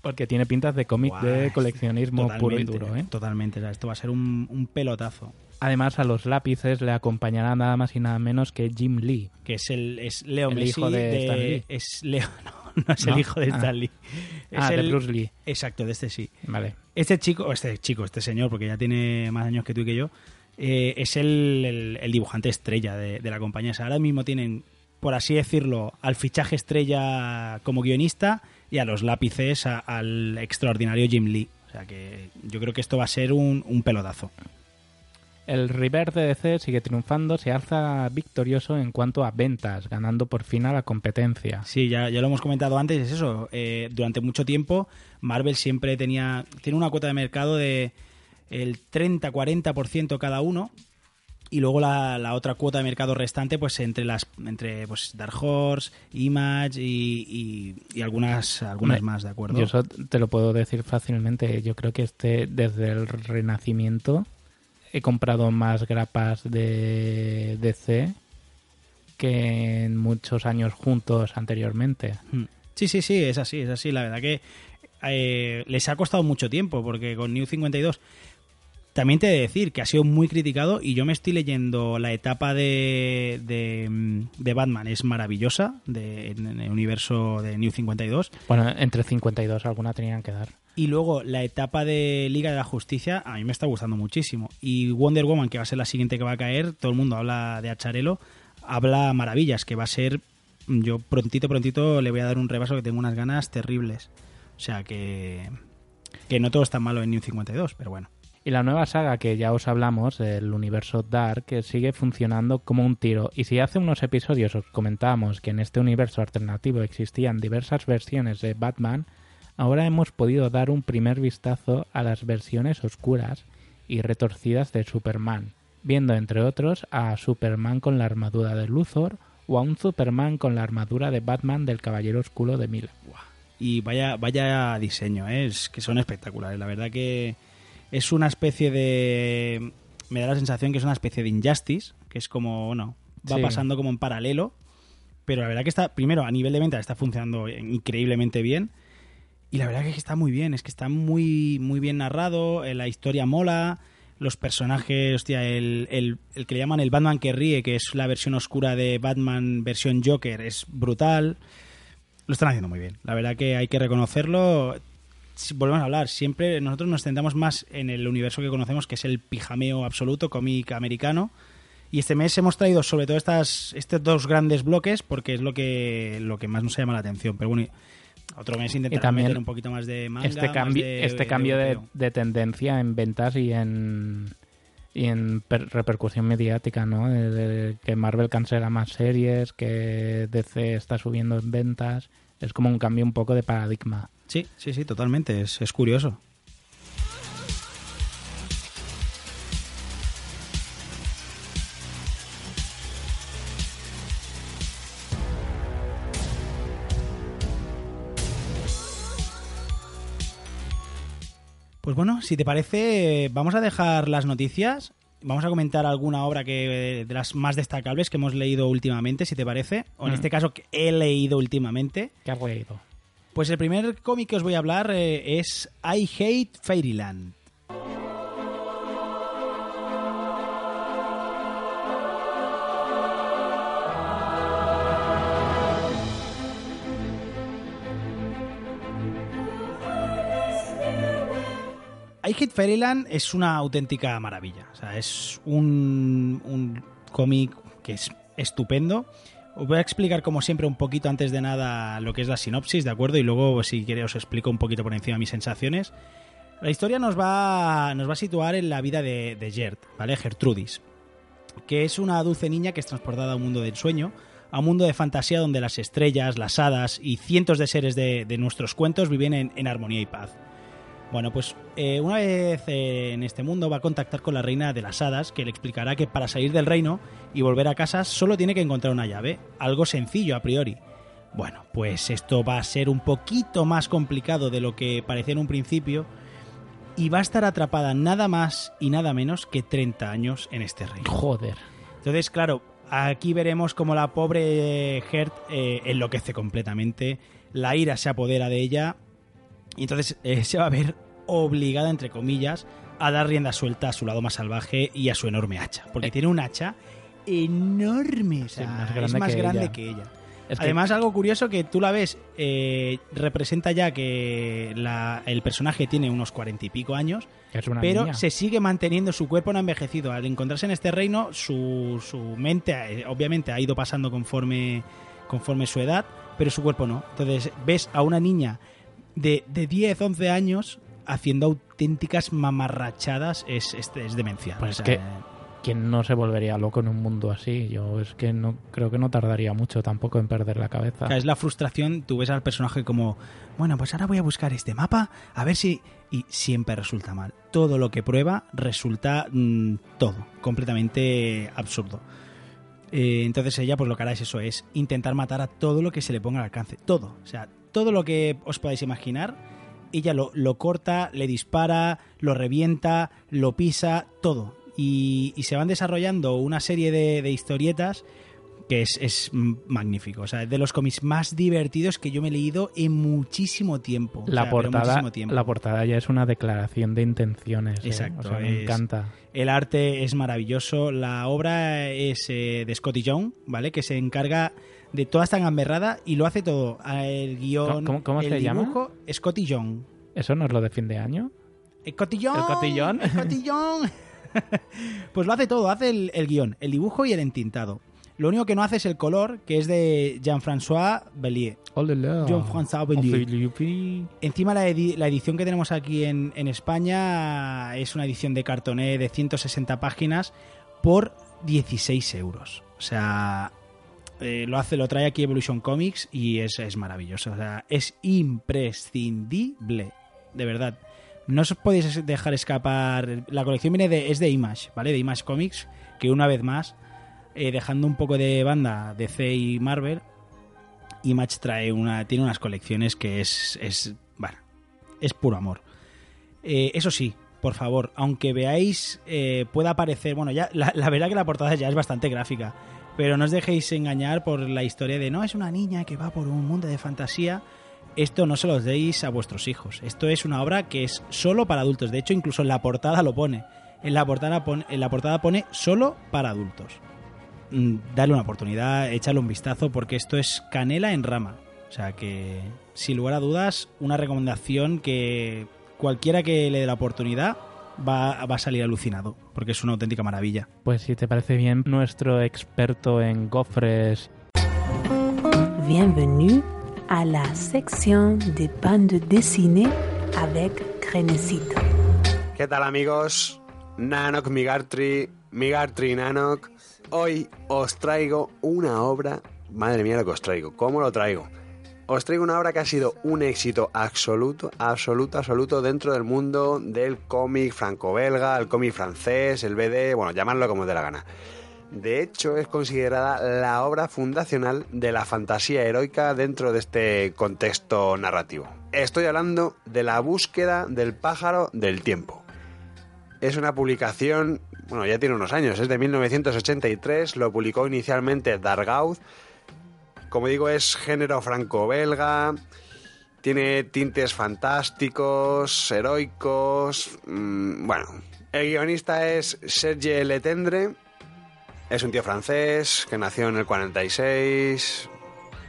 S3: Porque tiene pintas de cómic de coleccionismo puro y duro, ¿eh?
S2: Totalmente, o sea, esto va a ser un, un pelotazo.
S3: Además, a los lápices le acompañará nada más y nada menos que Jim Lee.
S2: Que es el es Leo
S3: El
S2: Messi
S3: hijo de Stan Lee.
S2: Es Leo, no, no es
S3: ¿No?
S2: el hijo de
S3: Ah.
S2: Stan Lee. Es
S3: Ah, de
S2: el-
S3: Bruce Lee.
S2: Exacto, de este sí.
S3: Vale.
S2: Este chico, o este chico, este señor, porque ya tiene más años que tú y que yo, eh, es el, el- el dibujante estrella de, de la compañía. O sea, ahora mismo tienen, por así decirlo, al fichaje estrella como guionista y a los lápices a- al extraordinario Jim Lee. O sea que yo creo que esto va a ser un, un pelotazo.
S3: El River de DC sigue triunfando, se alza victorioso en cuanto a ventas, ganando por fin a la competencia.
S2: Sí, ya, ya lo hemos comentado antes, es eso. eh, durante mucho tiempo, Marvel siempre tenía. Tiene una cuota de mercado de el 30-40% cada uno. Y luego la, la otra cuota de mercado restante, pues entre las entre pues Dark Horse, Image y, y- y algunas, algunas más, ¿de acuerdo?
S3: Yo eso te lo puedo decir fácilmente. Yo creo que este, desde el Renacimiento, he comprado más grapas de DC que en muchos años juntos anteriormente.
S2: Mm. Sí, sí, sí, es así, es así. La verdad que eh, les ha costado mucho tiempo, porque con New 52 también te he de decir que ha sido muy criticado y yo me estoy leyendo la etapa de, de, mm, de Batman, es maravillosa, de, en el universo de New 52.
S3: Bueno, entre 52 alguna tenían que dar.
S2: Y luego la etapa de Liga de la Justicia a mí me está gustando muchísimo. Y Wonder Woman, que va a ser la siguiente que va a caer, todo el mundo habla de Acharelo, habla maravillas, que va a ser... Yo prontito, prontito le voy a dar un repaso que tengo unas ganas terribles. O sea que... Que no todo está malo en New 52, pero bueno.
S3: Y la nueva saga que ya os hablamos, del universo Dark, sigue funcionando como un tiro. Y si hace unos episodios os comentábamos que en este universo alternativo existían diversas versiones de Batman, ahora hemos podido dar un primer vistazo a las versiones oscuras y retorcidas de Superman, viendo entre otros a Superman con la armadura de Luthor o a un Superman con la armadura de Batman del Caballero Oscuro de Miller.
S2: Y vaya, vaya diseño, ¿eh? es que son espectaculares. La verdad que es una especie de... Me da la sensación que es una especie de Injustice, que es como, bueno, va
S3: Sí.
S2: pasando como en paralelo. Pero la verdad que está, primero, a nivel de venta está funcionando increíblemente bien. Y la verdad que está muy bien, es que está muy, muy bien narrado, eh, la historia mola, los personajes, hostia, el, el, el que le llaman el Batman que ríe, que es la versión oscura de Batman versión Joker, es brutal. Lo están haciendo muy bien. La verdad que hay que reconocerlo. Si volvemos a hablar, siempre nosotros nos centramos más en el universo que conocemos, que es el pijameo absoluto, cómic americano. Y este mes hemos traído sobre todo estas, estos dos grandes bloques porque es lo que, lo que más nos llama la atención. Pero bueno, otro mes intentaremos
S3: también
S2: meter un poquito más de manga.
S3: este cambio,
S2: de-
S3: este cambio de, de tendencia en ventas y en y en per- repercusión mediática, ¿no? Que Marvel cancela más series, que DC está subiendo en ventas, es como un cambio un poco de paradigma.
S2: Sí, sí, sí, totalmente. Es, es curioso. Bueno, si te parece, vamos a dejar las noticias. Vamos a comentar alguna obra que de las más destacables que hemos leído últimamente, si te parece. O en
S3: Mm.
S2: este caso, que he leído últimamente.
S3: ¿Qué has leído?
S2: Pues el primer cómic que os voy a hablar eh, es I Hate Fairyland. I Fairyland es una auténtica maravilla. Es un, cómic que es estupendo. Os voy a explicar, como siempre, un poquito antes de nada lo que es la sinopsis, ¿de acuerdo? Y luego, si queréis, os explico un poquito por encima mis sensaciones. La historia nos va, nos va a situar en la vida de, de Gert, ¿vale? Gertrudis, que es una dulce niña que es transportada a un mundo del sueño, a un mundo de fantasía donde las estrellas, las hadas y cientos de seres de, de nuestros cuentos viven en, en armonía y paz. Bueno, pues eh, una vez eh, en este mundo va a contactar con la reina de las hadas, que le explicará que para salir del reino y volver a casa solo tiene que encontrar una llave, algo sencillo a priori. Bueno, pues esto va a ser un poquito más complicado de lo que parecía en un principio y va a estar atrapada nada más y nada menos que 30 años en este reino.
S3: Joder.
S2: Entonces, claro, aquí veremos como la pobre Gert eh, enloquece completamente, la ira se apodera de ella y entonces eh, se va a ver obligada, entre comillas, a dar rienda suelta a su lado más salvaje y a su enorme hacha, porque
S3: Eh.
S2: tiene un hacha enorme, o sea,
S3: Sí, más
S2: es más
S3: que
S2: grande
S3: ella.
S2: que ella.
S3: Es que-
S2: Además, algo curioso que tú la ves, eh, representa ya que la- el personaje tiene unos cuarenta y pico años, pero
S3: niña.
S2: se sigue manteniendo, su cuerpo no ha envejecido. Al encontrarse en este reino, su, su mente obviamente ha ido pasando conforme, conforme su edad, pero su cuerpo no. Entonces ves a una niña de, de 10, 11 años haciendo auténticas mamarrachadas, es, es, es demencial.
S3: Pues
S2: O
S3: es
S2: sea,
S3: que- ¿Quién no se volvería loco en un mundo así? Yo es que no creo que no tardaría mucho tampoco en perder la cabeza.
S2: Es la frustración, tú ves al personaje como, bueno, pues ahora voy a buscar este mapa, a ver si... Y siempre resulta mal. Todo lo que prueba resulta mm, todo, completamente absurdo. Eh, entonces ella pues lo que hará es eso, es intentar matar a todo lo que se le ponga al alcance. Todo, o sea, todo lo que os podáis imaginar, ella lo, lo corta, le dispara, lo revienta, lo pisa, todo. Y, y se van desarrollando una serie de, de historietas que es, es magnífico. O sea, es de los cómics más divertidos que yo me he leído en muchísimo tiempo. O
S3: la,
S2: sea,
S3: portada,
S2: muchísimo tiempo.
S3: la portada ya es una declaración de intenciones. ¿eh?
S2: Exacto,
S3: O sea, me
S2: es-
S3: encanta.
S2: El arte es maravilloso. La obra es eh, de Scotty Young, ¿vale? Que se encarga de toda esta gamberrada y lo hace todo. Ah, El guion,
S3: ¿Cómo- cómo
S2: el
S3: se llama?
S2: dibujo, Scotty Young.
S3: ¿Eso no es lo de fin de año?
S2: Scotty Young.
S3: ¿El cotillón?
S2: Scotty Young. pues lo hace todo. Hace el, el guion, el dibujo y el entintado. Lo único que no hace es el color, que es de Jean-François Bellier. Jean-François Bellier.
S3: Bellier.
S2: Encima la, edi- la edición que tenemos aquí en, en España es una edición de cartoné de 160 páginas por 16 euros. O sea, eh, lo hace, lo trae aquí Evolution Comics y es, es maravilloso. O sea, es imprescindible, de verdad. No os podéis dejar escapar. La colección viene de, es de Image, ¿vale? De Image Comics, que una vez más, eh, dejando un poco de banda DC y Marvel, Image trae una, tiene unas colecciones que es, es, bueno, es puro amor. Eh, eso sí, por favor, aunque veáis, pueda parecer, bueno, ya la verdad que la portada ya es bastante gráfica, pero no os dejéis engañar por la historia de no es una niña que va por un mundo de fantasía. Esto no se los deis a vuestros hijos. Esto es una obra que es solo para adultos. De hecho, incluso en la portada lo pone. En la portada pone, en la portada pone solo para adultos mm, dale una oportunidad, échale un vistazo porque esto es canela en rama. O sea que, sin lugar a dudas, una recomendación que cualquiera que le dé la oportunidad va, va a salir alucinado porque es una auténtica maravilla.
S3: Pues si te parece bien, nuestro experto en gofres
S5: Bienvenue à la section de bande dessinée avec Grenecito.
S6: ¿Qué tal amigos? Nanok Migartri, Migartri Nanok. Hoy os traigo una obra, madre mía lo que os traigo, ¿cómo lo traigo? Os traigo una obra que ha sido un éxito absoluto, absoluto, absoluto dentro del mundo del cómic franco-belga, el cómic francés, el BD, bueno, llamadlo como os dé la gana. De hecho, es considerada la obra fundacional de la fantasía heroica dentro de este contexto narrativo. Estoy hablando de la búsqueda del pájaro del tiempo. Es una publicación, bueno, ya tiene unos años, es de 1983, lo publicó inicialmente Dargaud. Como digo, es género franco-belga, tiene tintes fantásticos, heroicos. mmm, bueno, el guionista es Serge Letendre, es un tío francés que nació en el 46.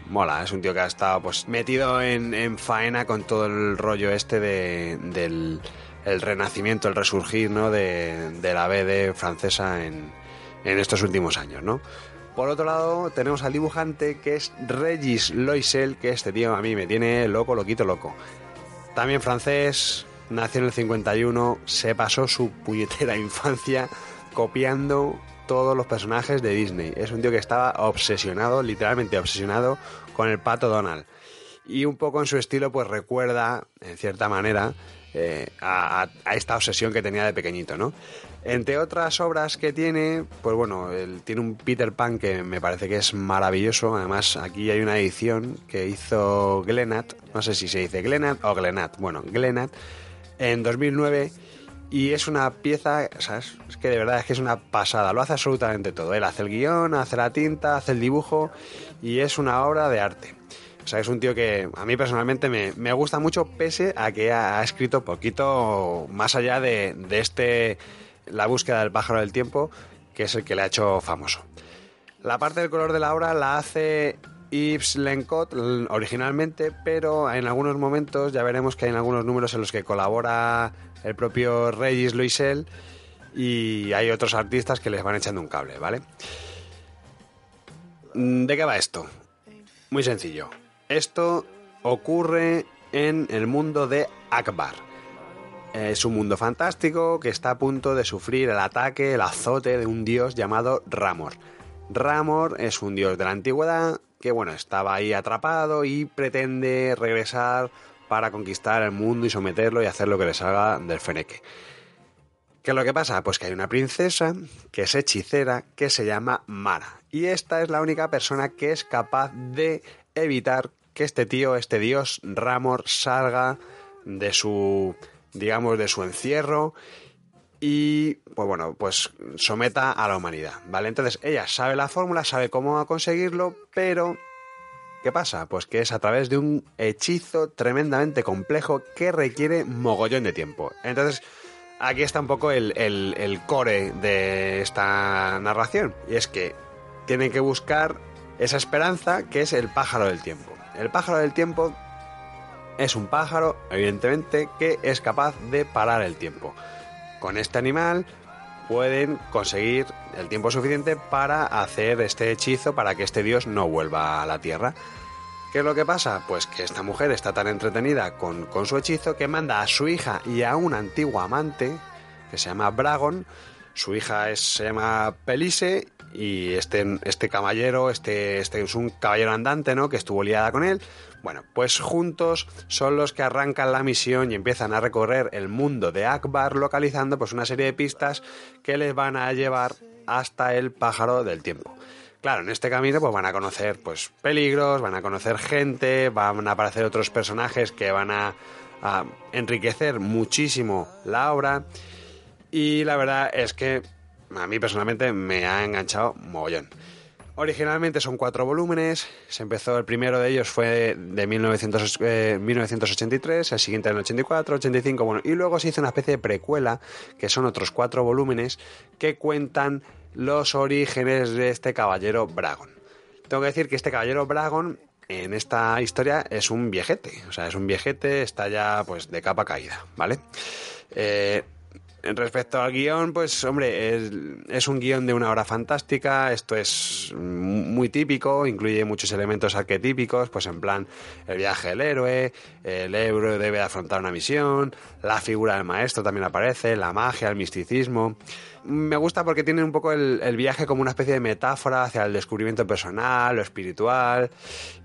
S6: Mola, es un tío que ha estado pues metido en, en faena con todo el rollo este de, del el renacimiento, el resurgir ¿no? de, de la BD francesa en, en estos últimos años, ¿no? Por otro lado, tenemos al dibujante que es Regis Loisel, que este tío a mí me tiene loco, loquito, loco. También francés, nació en el 51, se pasó su puñetera infancia copiando todos los personajes de Disney. Es un tío que estaba obsesionado, literalmente obsesionado, con el pato Donald. Y un poco en su estilo pues recuerda, en cierta manera, eh, a, esta obsesión que tenía de pequeñito, ¿no? Entre otras obras que tiene, pues bueno, él tiene un Peter Pan que me parece que es maravilloso. Además, aquí hay una edición que hizo Glenat, no sé si se dice Glenat o Glenat, bueno, Glenat, en 2009. Y es una pieza, ¿sabes? Es que de verdad es que es una pasada, lo hace absolutamente todo. Él hace el guion, hace la tinta, hace el dibujo y es una obra de arte. O sea, es un tío que a mí personalmente me, me gusta mucho, pese a que ha, escrito poquito más allá de, de este la búsqueda del pájaro del tiempo, que es el que le ha hecho famoso. La parte del color de la obra la hace Yves Lencott originalmente, pero en algunos momentos ya veremos que hay algunos números en los que colabora el propio Regis Loisel y hay otros artistas que les van echando un cable, ¿vale? ¿De qué va esto? Muy sencillo. Esto ocurre en el mundo de Akbar es un mundo fantástico que está a punto de sufrir el ataque, el azote de un dios llamado Ramor. Ramor es un dios de la antigüedad que, bueno, estaba ahí atrapado y pretende regresar para conquistar el mundo y someterlo y hacer lo que le salga del feneque. ¿Qué es lo que pasa? Pues que hay una princesa que es hechicera que se llama Mara. Y esta es la única persona que es capaz de evitar que este tío, este dios Ramor, salga de su digamos, de su encierro y, pues bueno, pues someta a la humanidad, ¿vale? Entonces ella sabe la fórmula, sabe cómo conseguirlo, pero ¿qué pasa? Pues que es a través de un hechizo tremendamente complejo que requiere mogollón de tiempo. Entonces, aquí está un poco el, el core de esta narración, y es que tienen que buscar esa esperanza que es el pájaro del tiempo. El pájaro del tiempo es un pájaro, evidentemente, que es capaz de parar el tiempo. Con este animal pueden conseguir el tiempo suficiente para hacer este hechizo para que este dios no vuelva a la Tierra. ¿Qué es lo que pasa? Pues que esta mujer está tan entretenida con, con su hechizo que manda a su hija y a un antiguo amante, que se llama Bragon, su hija se llama Pelise y este, este caballero, este, este es un caballero andante, ¿no? Que estuvo liada con él. Bueno, pues juntos son los que arrancan la misión y empiezan a recorrer el mundo de Akbar localizando pues una serie de pistas que les van a llevar hasta el pájaro del tiempo. Claro, en este camino pues van a conocer pues peligros, van a conocer gente, van a aparecer otros personajes que van a enriquecer muchísimo la obra y la verdad es que a mí personalmente me ha enganchado mogollón. Originalmente son cuatro volúmenes, se empezó, el primero de ellos fue de 1983, eh, el siguiente en el 84, 85, bueno, y luego se hizo una especie de precuela, que son otros cuatro volúmenes, que cuentan los orígenes de este caballero Bragon. Tengo que decir que este caballero Bragon en esta historia es un viejete, o sea, es un viejete, está ya pues de capa caída, ¿vale? Eh, Respecto al guion, pues hombre, es, un guion de una hora fantástica, esto es muy típico, incluye muchos elementos arquetípicos, pues en plan el viaje del héroe, el héroe debe afrontar una misión, la figura del maestro también aparece, la magia, el misticismo. Me gusta porque tiene un poco el, viaje como una especie de metáfora hacia el descubrimiento personal, lo espiritual,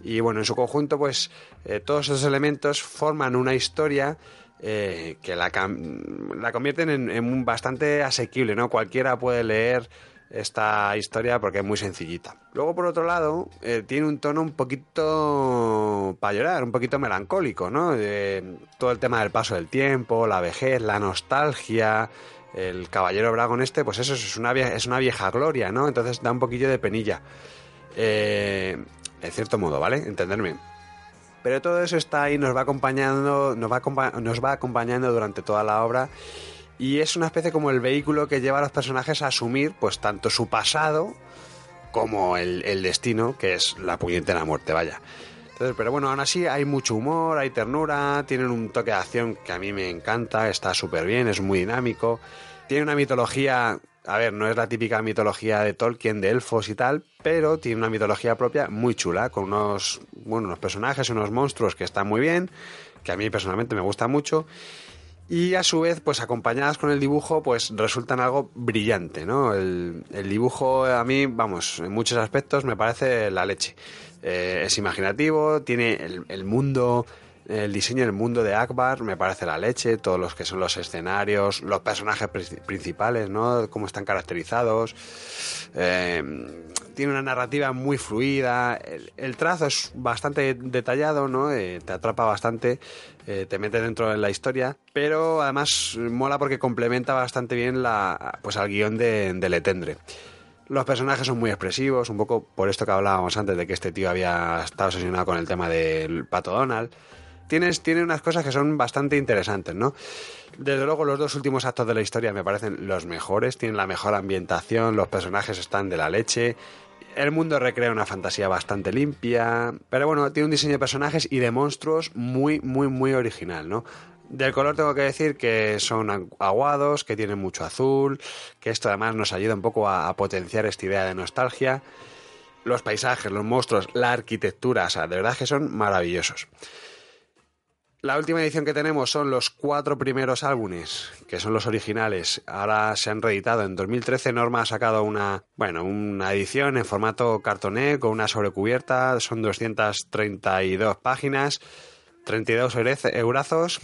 S6: y bueno, en su conjunto, pues eh, todos esos elementos forman una historia eh, que la, la convierten en, bastante asequible, ¿no? Cualquiera puede leer esta historia porque es muy sencillita. Luego, por otro lado, eh, tiene un tono un poquito para llorar, un poquito melancólico, ¿no? todo el tema del paso del tiempo, la vejez, la nostalgia, el caballero Bragón este, pues eso es una, vieja, es una vieja gloria, ¿no? Entonces da un poquillo de penilla. Eh, en cierto modo, ¿vale? Entenderme. Pero todo eso está ahí, nos va acompañando, nos va, nos va acompañando durante toda la obra y es una especie como el vehículo que lleva a los personajes a asumir pues tanto su pasado como el, destino, que es la puñetera muerte, vaya. Entonces, pero bueno, aún así hay mucho humor, hay ternura, tienen un toque de acción que a mí me encanta, está súper bien, es muy dinámico, tiene una mitología a ver, no es la típica mitología de Tolkien de elfos y tal, pero tiene una mitología propia muy chula, con unos, bueno, unos personajes, unos monstruos que están muy bien, que a mí personalmente me gusta mucho, y a su vez, pues acompañadas con el dibujo, pues resultan algo brillante, ¿no? El, dibujo a mí, vamos, en muchos aspectos me parece la leche. Eh, es imaginativo, tiene el, el mundo el diseño del mundo de Akbar me parece la leche, todos los que son los escenarios, los personajes pri- principales, ¿no? Cómo están caracterizados. Eh, tiene una narrativa muy fluida. El, el trazo es bastante detallado, ¿no? Eh, te atrapa bastante, eh, te mete dentro de la historia. Pero además mola porque complementa bastante bien la, pues, al guion de, de Letendre. Los personajes son muy expresivos, un poco por esto que hablábamos antes de que este tío había estado obsesionado con el tema del pato Donald. Tienes, tiene unas cosas que son bastante interesantes, ¿no? Desde luego los dos últimos actos de la historia me parecen los mejores, tienen la mejor ambientación, los personajes están de la leche, el mundo recrea una fantasía bastante limpia, pero bueno, tiene un diseño de personajes y de monstruos muy, muy, muy original, ¿no? Del color tengo que decir que son agu- aguados, que tienen mucho azul, que esto además nos ayuda un poco a, a potenciar esta idea de nostalgia. Los paisajes, los monstruos, la arquitectura, o sea, de verdad que son maravillosos. La última edición que tenemos son los cuatro primeros álbumes, que son los originales. Ahora se han reeditado. En 2013 Norma ha sacado una, bueno, una edición en formato cartoné con una sobrecubierta. Son 232 páginas, 32 eurez- eurazos.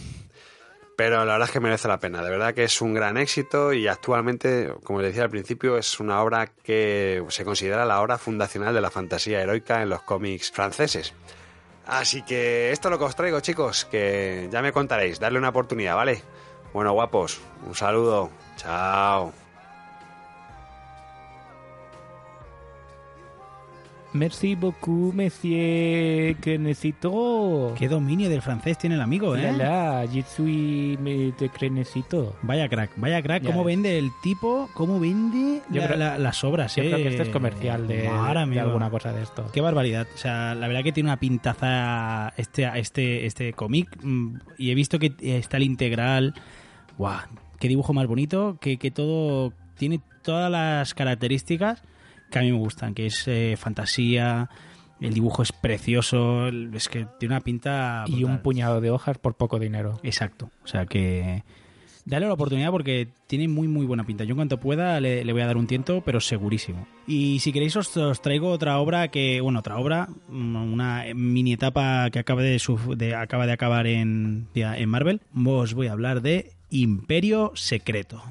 S6: Pero la verdad es que merece la pena. De verdad que es un gran éxito y actualmente, como les decía al principio, es una obra que se considera la obra fundacional de la fantasía heroica en los cómics franceses. Así que esto es lo que os traigo, chicos, que ya me contaréis. Darle una oportunidad, ¿vale? Bueno, guapos, un saludo. Chao.
S3: Merci beaucoup, monsieur, que necesito.
S2: Qué dominio del francés tiene el amigo, ¿eh?
S3: La, je suis me te necesito.
S2: Vaya crack, vaya crack,
S3: Ya
S2: cómo
S3: ves.
S2: vende el tipo, cómo vende la-
S3: creo-
S2: la- las obras,
S3: Yo
S2: ¿eh?
S3: creo que este es comercial de, de alguna cosa de esto.
S2: Qué barbaridad. O sea, la verdad que tiene una pintaza este, este, este cómic. mm, Y he visto que está el integral. ¡Guau! Qué dibujo más bonito. Que, que todo. Tiene todas las características que a mí me gustan. Que es eh, fantasía. El dibujo es precioso. Es que tiene una pinta.
S3: Y un puñado de hojas por poco dinero.
S2: Exacto. O sea que. Dale la oportunidad porque tiene muy muy buena pinta. Yo en cuanto pueda le, le voy a dar un tiento, pero segurísimo. Y si queréis os, os traigo otra obra que, bueno, otra obra, mm, una mini etapa que acaba de- acaba de acabar en, en Marvel. Os voy a hablar de Imperio Secreto.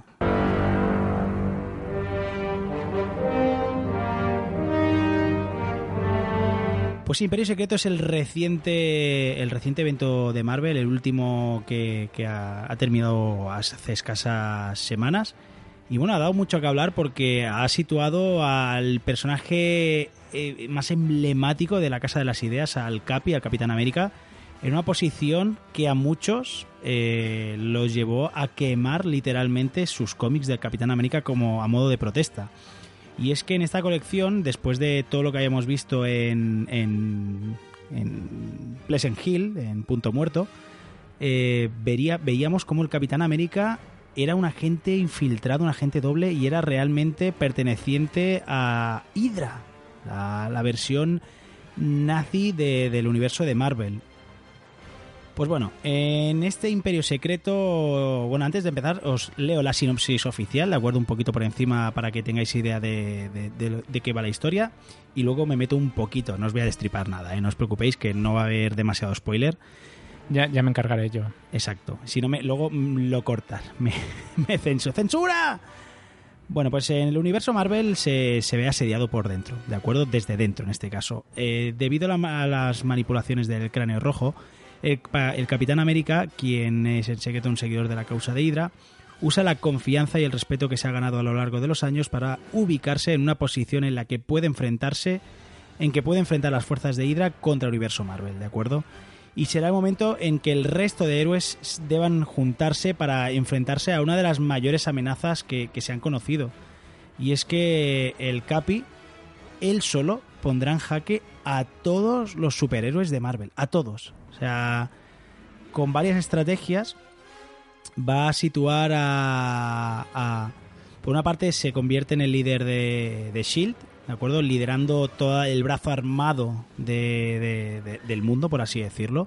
S2: Pues Imperio Secreto es el reciente, el reciente evento de Marvel, el último que, ha terminado hace escasas semanas. Y bueno, ha dado mucho que hablar porque ha situado al personaje eh, más emblemático de la Casa de las Ideas, al Capi, al Capitán América, en una posición que a muchos eh, los llevó a quemar literalmente sus cómics del Capitán América como a modo de protesta. Y es que en esta colección, después de todo lo que hayamos visto en, en, en Pleasant Hill, en Punto Muerto, eh, veíamos como el Capitán América era un agente infiltrado, un agente doble y era realmente perteneciente a Hydra, la, la versión nazi de- del universo de Marvel. Pues bueno, en este Imperio Secreto, bueno, antes de empezar os leo la sinopsis oficial, de acuerdo, un poquito por encima para que tengáis idea de, de, de- de qué va la historia, y luego me meto un poquito, no os voy a destripar nada, ¿eh? no os preocupéis que no va a haber demasiado spoiler.
S3: Ya, ya me encargaré yo.
S2: Exacto, si no me, luego lo cortas, me, me censo, ¡censura! Bueno, pues en el universo Marvel se, se ve asediado por dentro, ¿de acuerdo? Desde dentro en este caso. Eh, debido a, la- a las manipulaciones del cráneo rojo, el, pa- el Capitán América, quien es en secreto un seguidor de la causa de Hydra, usa la confianza y el respeto que se ha ganado a lo largo de los años para ubicarse en una posición en la que puede enfrentarse, en que puede enfrentar las fuerzas de Hydra contra el universo Marvel, ¿de acuerdo? Y será el momento en que el resto de héroes deban juntarse para enfrentarse a una de las mayores amenazas que, que se han conocido. Y es que el Capi, él solo, pondrá en jaque a todos los superhéroes de Marvel. A todos. O sea, con varias estrategias va a situar a... a- por una parte se convierte en el líder de, de Shield, ¿de acuerdo? Liderando todo el brazo armado de- de- de- del mundo, por así decirlo.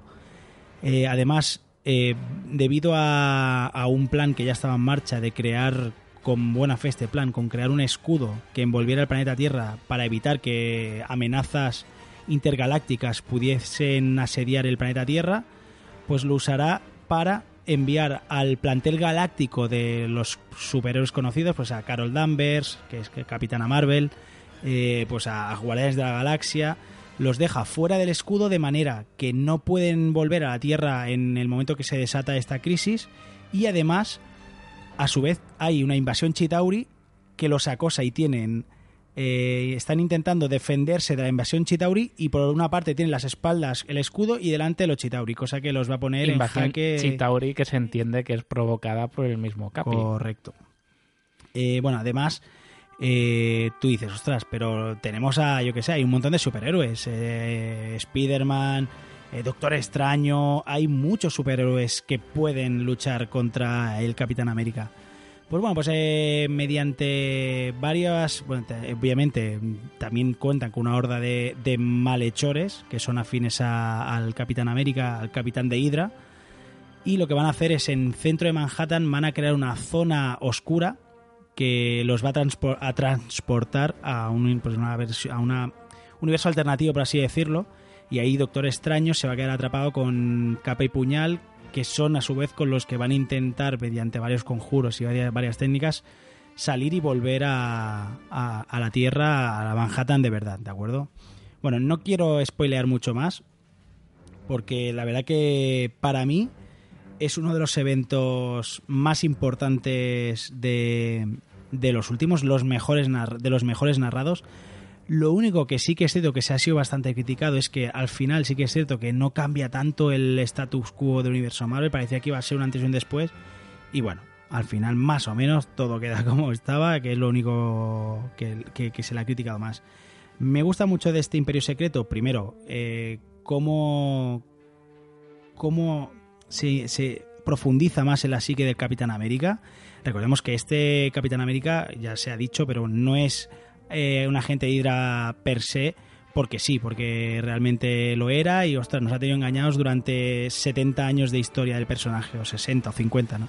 S2: Eh, además, eh, debido a, a un plan que ya estaba en marcha de crear con buena fe este plan, con crear un escudo que envolviera el planeta Tierra para evitar que amenazas intergalácticas pudiesen asediar el planeta Tierra, pues lo usará para enviar al plantel galáctico de los superhéroes conocidos, pues a Carol Danvers, que es Capitana Marvel, eh, pues a Guardianes de la Galaxia, los deja fuera del escudo de manera que no pueden volver a la Tierra en el momento que se desata esta crisis y además, a su vez, hay una invasión Chitauri que los acosa y tienen eh, están intentando defenderse de la invasión Chitauri y por una parte tienen las espaldas el escudo y delante los Chitauri, cosa que los va a poner
S3: Invasión
S2: en jaque.
S3: Chitauri que se entiende que es provocada por el mismo Capi.
S2: Correcto. Eh, bueno, además, eh, tú dices, ostras, pero tenemos a, yo que sé, hay un montón de superhéroes. Eh, Spider-Man, eh, Doctor Extraño, hay muchos superhéroes que pueden luchar contra el Capitán América. Pues bueno, pues eh, mediante varias, obviamente también cuentan con una horda de, de malhechores que son afines al Capitán América, al Capitán de Hydra. Y lo que van a hacer es en centro de Manhattan van a crear una zona oscura que los va a, transpo- a transportar a un pues, una universo alternativo, por así decirlo. Y ahí Doctor Extraño se va a quedar atrapado con capa y puñal, que son a su vez con los que van a intentar, mediante varios conjuros y varias, técnicas, salir y volver a, a- la Tierra, a la Manhattan de verdad, ¿de acuerdo? Bueno, no quiero spoilear mucho más, porque la verdad que para mí es uno de los eventos más importantes de, de los últimos, los mejores de los mejores narrados. Lo único que sí que es cierto que se ha sido bastante criticado es que al final sí que es cierto que no cambia tanto el status quo del universo Marvel, parecía que iba a ser un antes y un después. Y bueno, al final más o menos todo queda como estaba, que es lo único que, se le ha criticado más. Me gusta mucho de este Imperio Secreto, primero, eh, cómo, cómo se, se profundiza más en la psique del Capitán América. Recordemos que este Capitán América, ya se ha dicho, pero no es eh, un agente Hydra per se, porque sí, porque realmente lo era y, ostras, nos ha tenido engañados durante 70 años de historia del personaje, o 60 o 50, ¿no?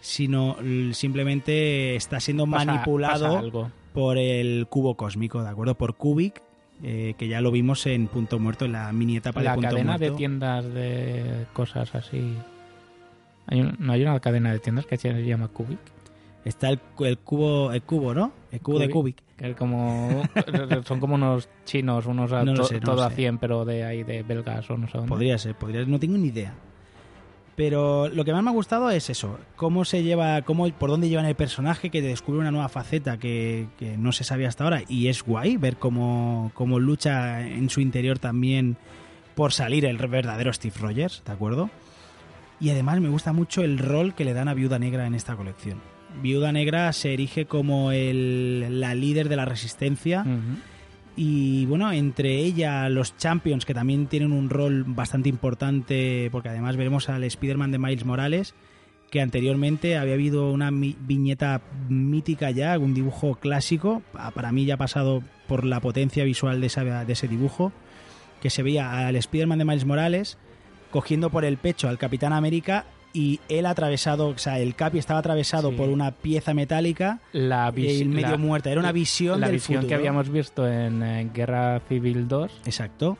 S2: Sino simplemente está siendo
S3: Pasa-
S2: manipulado
S3: pasa algo.
S2: por el cubo cósmico, ¿de acuerdo? Por Kubik, eh, que ya lo vimos en Punto Muerto, en la mini etapa de Punto
S3: cadena
S2: Muerto.
S3: de tiendas de cosas así. Hay un- no hay una cadena de tiendas que se llama Cubic.
S2: Está el cubo, el cubo, ¿no? El cubo de
S3: Kubik. Como, son como unos chinos, unos a
S2: No lo
S3: to-
S2: sé, no
S3: todo a
S2: sé.
S3: 100, pero de ahí de belgas o no sé dónde.
S2: Podría ser, podría no tengo ni idea. Pero lo que más me ha gustado es eso, cómo se lleva, cómo, por dónde llevan el personaje, que te descubre una nueva faceta que, que no se sabía hasta ahora. Y es guay ver cómo, cómo lucha en su interior también por salir el verdadero Steve Rogers, ¿de acuerdo? Y además me gusta mucho el rol que le dan a Viuda Negra en esta colección. Viuda Negra se erige como el- la líder de la resistencia. Y bueno, entre ella los Champions, que también tienen un rol bastante importante, porque además veremos al Spider-Man de Miles Morales, que anteriormente había habido una viñeta mítica ya, un dibujo clásico, pa- para mí ya ha pasado por la potencia visual de, esa- de ese dibujo, que se veía al Spider-Man de Miles Morales cogiendo por el pecho al Capitán América y él atravesado, o sea, el Capi estaba atravesado
S3: Sí.
S2: por una pieza metálica
S3: La
S2: y medio
S3: la-
S2: muerta. Era una visión
S3: la
S2: del
S3: visión
S2: futuro.
S3: que habíamos visto en, Guerra Civil 2
S2: Exacto.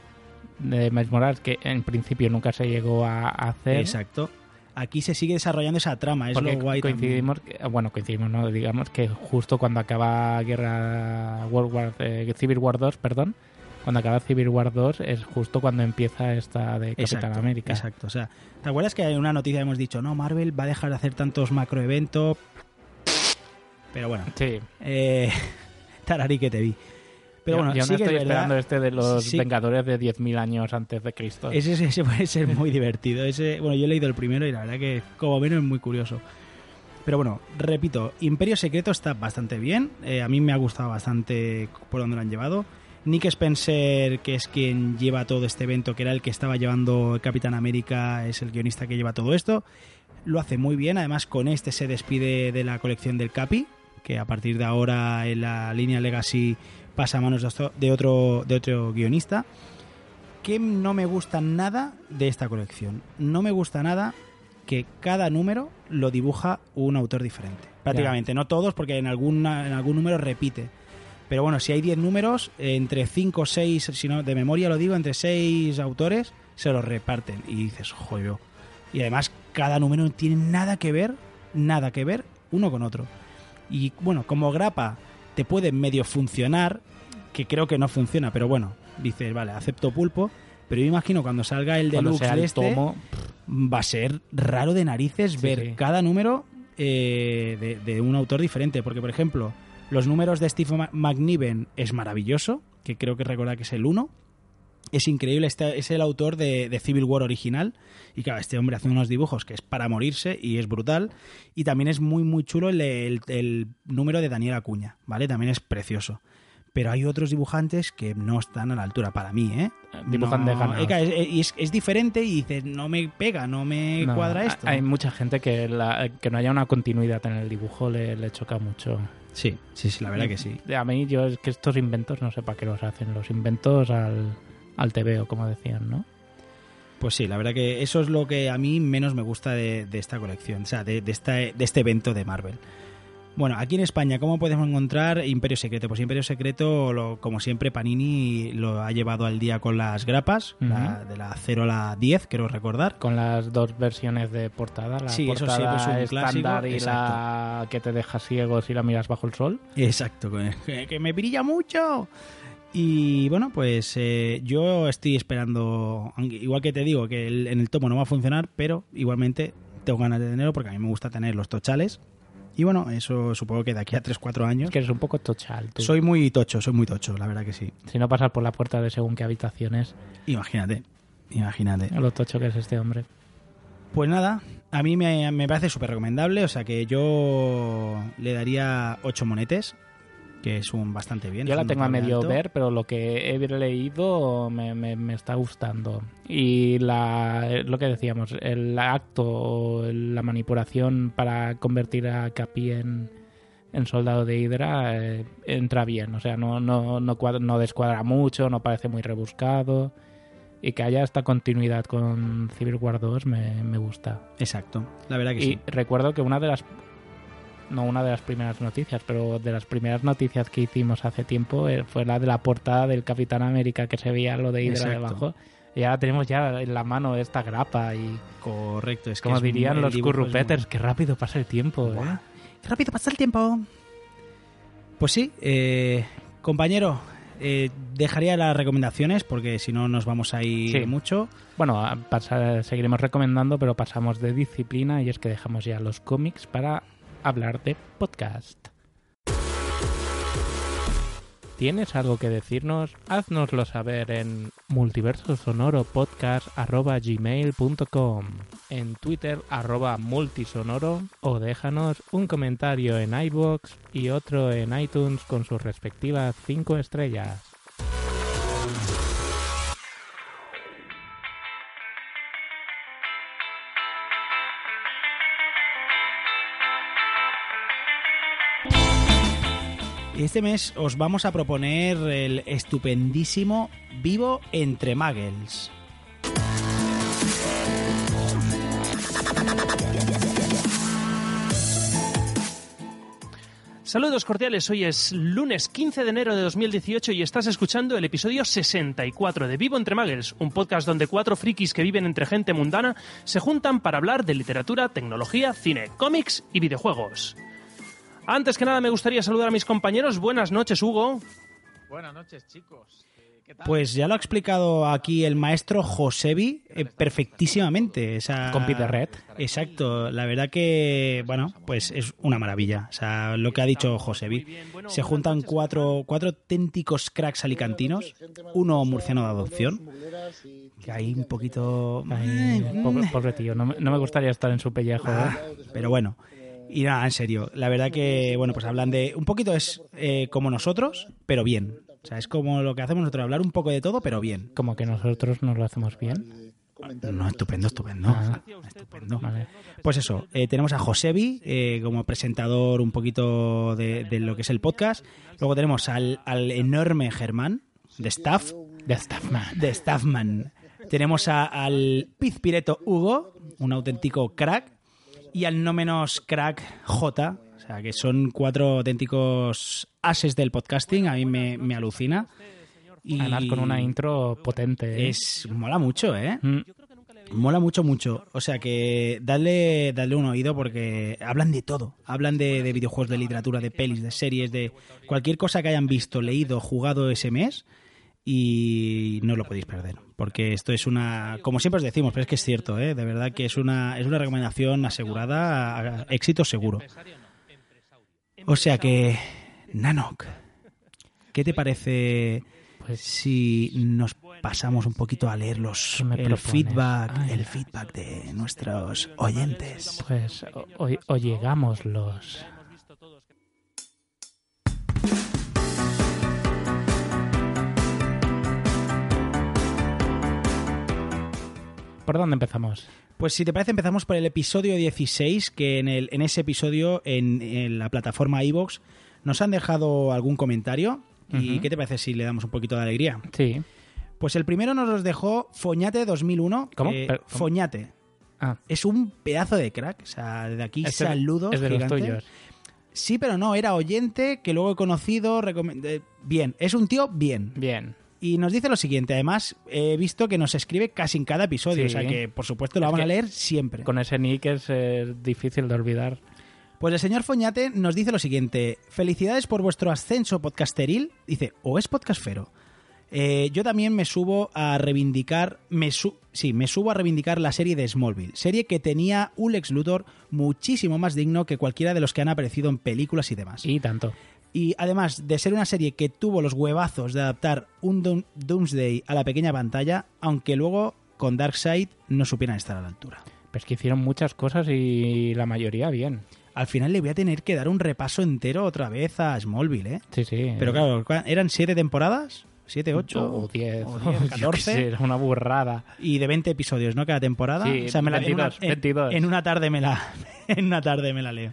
S3: de Miles Morales, que en principio nunca se llegó a hacer.
S2: Exacto. Aquí se sigue desarrollando esa trama, es
S3: Porque
S2: lo guay.
S3: coincidimos, bueno, coincidimos, no, digamos que justo cuando acaba Guerra World War, eh, Civil War 2, perdón, cuando acaba Civil War 2 es justo cuando empieza esta de Capitán
S2: Exacto,
S3: América.
S2: Exacto. O sea, ¿te acuerdas que en una noticia hemos dicho, no, Marvel va a dejar de hacer tantos macroeventos? Pero bueno,
S3: Sí,
S2: eh, tararí que te vi. Pero
S3: yo,
S2: bueno,
S3: yo
S2: sí
S3: no
S2: que
S3: estoy
S2: es verdad.
S3: esperando este de los
S2: Sí.
S3: Vengadores de 10.000 años antes de Cristo.
S2: Ese, ese puede ser muy divertido. Ese, bueno, yo he leído el primero y la verdad que como menos es muy curioso. Pero bueno, repito, Imperio Secreto está bastante bien. Eh, a mí me ha gustado bastante por donde lo han llevado. Nick Spencer, que es quien lleva todo este evento, que era el que estaba llevando Capitán América, es el guionista que lleva todo esto. Lo hace muy bien. Además, con este se despide de la colección del Capi, que a partir de ahora en la línea Legacy pasa a manos de otro- de otro, guionista que no me gusta nada de esta colección. No me gusta nada que cada número lo dibuja un autor diferente. Prácticamente, no todos, porque en, alguna, en algún número repite. Pero bueno, si hay 10 números, entre 5 o 6, si no, de memoria lo digo, entre 6 autores se los reparten. Y dices, joyo. Y además, cada número no tiene nada que ver, nada que ver uno con otro. Y bueno, como grapa te puede medio funcionar, que creo que no funciona, pero bueno, dices, vale, acepto pulpo. Pero yo imagino cuando salga el deluxe
S3: sea
S2: de
S3: el
S2: este,
S3: tomo,
S2: va a ser raro de narices
S3: Sí,
S2: ver
S3: sí.
S2: cada número eh, de, de un autor diferente. Porque, por ejemplo, los números de Steve McNiven es maravilloso, que creo que recordar que es el 1. Es increíble, este es el autor de, de Civil War original. Y claro, este hombre hace unos dibujos que es para morirse y es brutal. Y también es muy, muy chulo el, el- el número de Daniel Acuña, ¿vale? También es precioso. Pero hay otros dibujantes que no están a la altura para mí, ¿eh?
S3: Dibujan
S2: No,
S3: de ganas.
S2: eh, claro, es, y es- es diferente y dices, no me pega, no me
S3: no,
S2: cuadra esto.
S3: Hay mucha gente que, la- que no haya una continuidad en el dibujo le, le choca mucho.
S2: Sí, sí, sí, la verdad que sí.
S3: A mí yo es que estos inventos no sé para qué los hacen. Los inventos al, al TVO, como decían, ¿no?
S2: Pues sí, la verdad que eso es lo que a mí menos me gusta de, de esta colección, o sea, de, de esta- de este evento de Marvel. Bueno, aquí en España, ¿cómo podemos encontrar Imperio Secreto? Pues Imperio Secreto, lo- como siempre, Panini lo ha llevado al día con las grapas, la- de la 0 a la 10, quiero recordar.
S3: Con las dos versiones de portada. La
S2: Sí, eso
S3: portada
S2: siempre es un
S3: estándar
S2: clásico,
S3: y la que te deja ciego si la miras bajo el sol.
S2: Exacto, que, me brilla mucho. Y bueno, pues eh, yo estoy esperando, igual que te digo que el- en el tomo no va a funcionar, pero igualmente tengo ganas de tenerlo porque a mí me gusta tener los tochales. Y bueno, eso supongo que de aquí a 3-4 años.
S3: Es que eres un poco tochal. tú.
S2: Soy muy tocho, soy muy tocho, la verdad que sí.
S3: Si no pasas por la puerta de según qué habitaciones,
S2: Imagínate, imagínate.
S3: lo tocho que es este hombre.
S2: Pues nada, a mí me, me parece súper recomendable, o sea que yo le daría 8 monetes, que es un bastante bien.
S3: Yo la tengo a medio
S2: alto.
S3: ver, pero lo que he leído me, me- me está gustando. Y la, lo que decíamos, el acto, o la manipulación para convertir a Capi en, en soldado de Hydra eh, entra bien. O sea, no, no, no, cuadra- no descuadra mucho, no parece muy rebuscado. Y que haya esta continuidad con Civil War 2 me, me gusta.
S2: Exacto, la verdad que
S3: Y
S2: sí.
S3: recuerdo que una de las no una de las primeras noticias, pero de las primeras noticias que hicimos hace tiempo eh, fue la de la portada del Capitán América que se veía lo de Hydra debajo. Y ahora tenemos ya en la mano esta grapa y
S2: Correcto, es que
S3: como
S2: es
S3: dirían los
S2: es muy-
S3: currupeters, qué rápido pasa el tiempo, ¿eh?
S2: Qué rápido pasa el tiempo. Pues sí, eh, compañero, eh, dejaría las recomendaciones porque si no nos vamos a ir
S3: Sí.
S2: mucho.
S3: Bueno, seguiremos recomendando, pero pasamos de disciplina y es que dejamos ya los cómics para hablar de podcast. ¿Tienes algo que decirnos? Haznoslo saber en multiversosonoropodcast.gmail.com en Twitter arroba multisonoro o déjanos un comentario en iVoox y otro en iTunes con sus respectivas 5 estrellas.
S2: Este mes os vamos a proponer el estupendísimo Vivo entre Muggles.
S7: Saludos cordiales, hoy es lunes 15 de enero de 2018 y estás escuchando el episodio 64 de Vivo entre Muggles, un podcast donde cuatro frikis que viven entre gente mundana se juntan para hablar de literatura, tecnología, cine, cómics y videojuegos. Antes que nada me gustaría saludar a mis compañeros. Buenas noches, Hugo.
S8: Buenas noches, chicos. Eh, ¿Qué tal?
S2: Pues ya lo ha explicado aquí el maestro Josebi eh, perfectísimamente. Esa...
S3: Con Peter Red.
S2: Exacto, la verdad que, bueno, pues es una maravilla. O sea, lo que ha dicho Josebi. Se juntan cuatro, cuatro auténticos cracks alicantinos, uno murciano de adopción, que hay un poquito...
S3: Ay, pobre, pobre tío, no me, no me gustaría estar en su pellejo. ¿eh?
S2: Ah, pero bueno. Y nada, en serio, la verdad que, bueno, pues hablan de... Un poquito es eh, como nosotros, pero bien. O sea, es como lo que hacemos nosotros, hablar un poco de todo, pero bien.
S3: Como que nosotros nos lo hacemos bien.
S2: No, estupendo, estupendo.
S3: Ah.
S2: estupendo.
S3: Vale.
S2: Pues eso, eh, tenemos a Josebi eh, como presentador un poquito de, de lo que es el podcast. Luego tenemos al, al enorme Germán, de staff,
S3: De Staffman.
S2: de Staffman. Tenemos a- al pizpireto Hugo, un auténtico crack. Y al no menos crack J, o sea, que son cuatro auténticos ases del podcasting, a mí me, me alucina. Y
S3: Además con una intro potente. ¿eh?
S2: es mola mucho, ¿eh?
S3: Mm,
S2: Mola mucho, mucho. O sea que dale, dale un oído porque hablan de todo. Hablan de, de videojuegos, de literatura, de pelis, de series, de cualquier cosa que hayan visto, leído, jugado ese mes y no lo podéis perder. Porque esto es una, como siempre os decimos, pero es que es cierto, ¿eh? de verdad que es una, es una recomendación asegurada, a- éxito seguro. O sea que, Nanok, ¿qué te parece
S3: Pues
S2: si nos pasamos un poquito a leer los
S3: ¿Qué me
S2: el feedback,
S3: Ay.
S2: el feedback de nuestros oyentes?
S3: Pues o, o- o llegamos los... ¿Por dónde empezamos?
S2: Pues si te parece empezamos por el episodio 16, que en, el, en ese episodio en, en la plataforma iVoox nos han dejado algún comentario. ¿Y qué te parece si le damos un poquito de alegría?
S3: Sí.
S2: Pues el primero nos los dejó Foñate 2001.
S3: ¿Cómo?
S2: eh,
S3: ¿cómo?
S2: Foñate.
S3: Ah,
S2: Es un pedazo de crack. O sea, de aquí
S3: este
S2: saludos.
S3: es de los tuyos.
S2: Sí, pero no, era oyente que luego he conocido. Bien, es un tío bien.
S3: Bien.
S2: Y nos dice lo siguiente, además he visto que nos escribe casi en cada episodio,
S3: Sí.
S2: o sea que por supuesto lo
S3: Es
S2: vamos a leer siempre.
S3: Con ese nick es eh, difícil de olvidar.
S2: Pues el señor Foñate nos dice lo siguiente, felicidades por vuestro ascenso podcasteril, dice, o es podcastfero. Eh, yo también me subo a reivindicar, me su- sí, me subo a reivindicar la serie de Smallville, serie que tenía un Lex Luthor muchísimo más digno que cualquiera de los que han aparecido en películas y demás.
S3: Y tanto.
S2: Y además de ser una serie que tuvo los huevazos de adaptar un Doom- Doomsday a la pequeña pantalla, aunque luego con Darkseid no supieran estar a la altura.
S3: Pues que hicieron muchas cosas y la mayoría bien.
S2: Al final le voy a tener que dar un repaso entero otra vez a Smallville, ¿eh?
S3: Sí, sí.
S2: Pero claro, ¿cuá- ¿eran siete temporadas? ¿Siete, ocho?
S3: O 10,
S2: o
S3: o
S2: 10,
S3: yo qué
S2: 14.
S3: sé, era una burrada.
S2: Y de 20 episodios, ¿no? Cada temporada.
S3: Sí,
S2: o sea, me la, en, una,
S3: 22,
S2: en-
S3: 22.
S2: en una tarde me la en una tarde me la leo.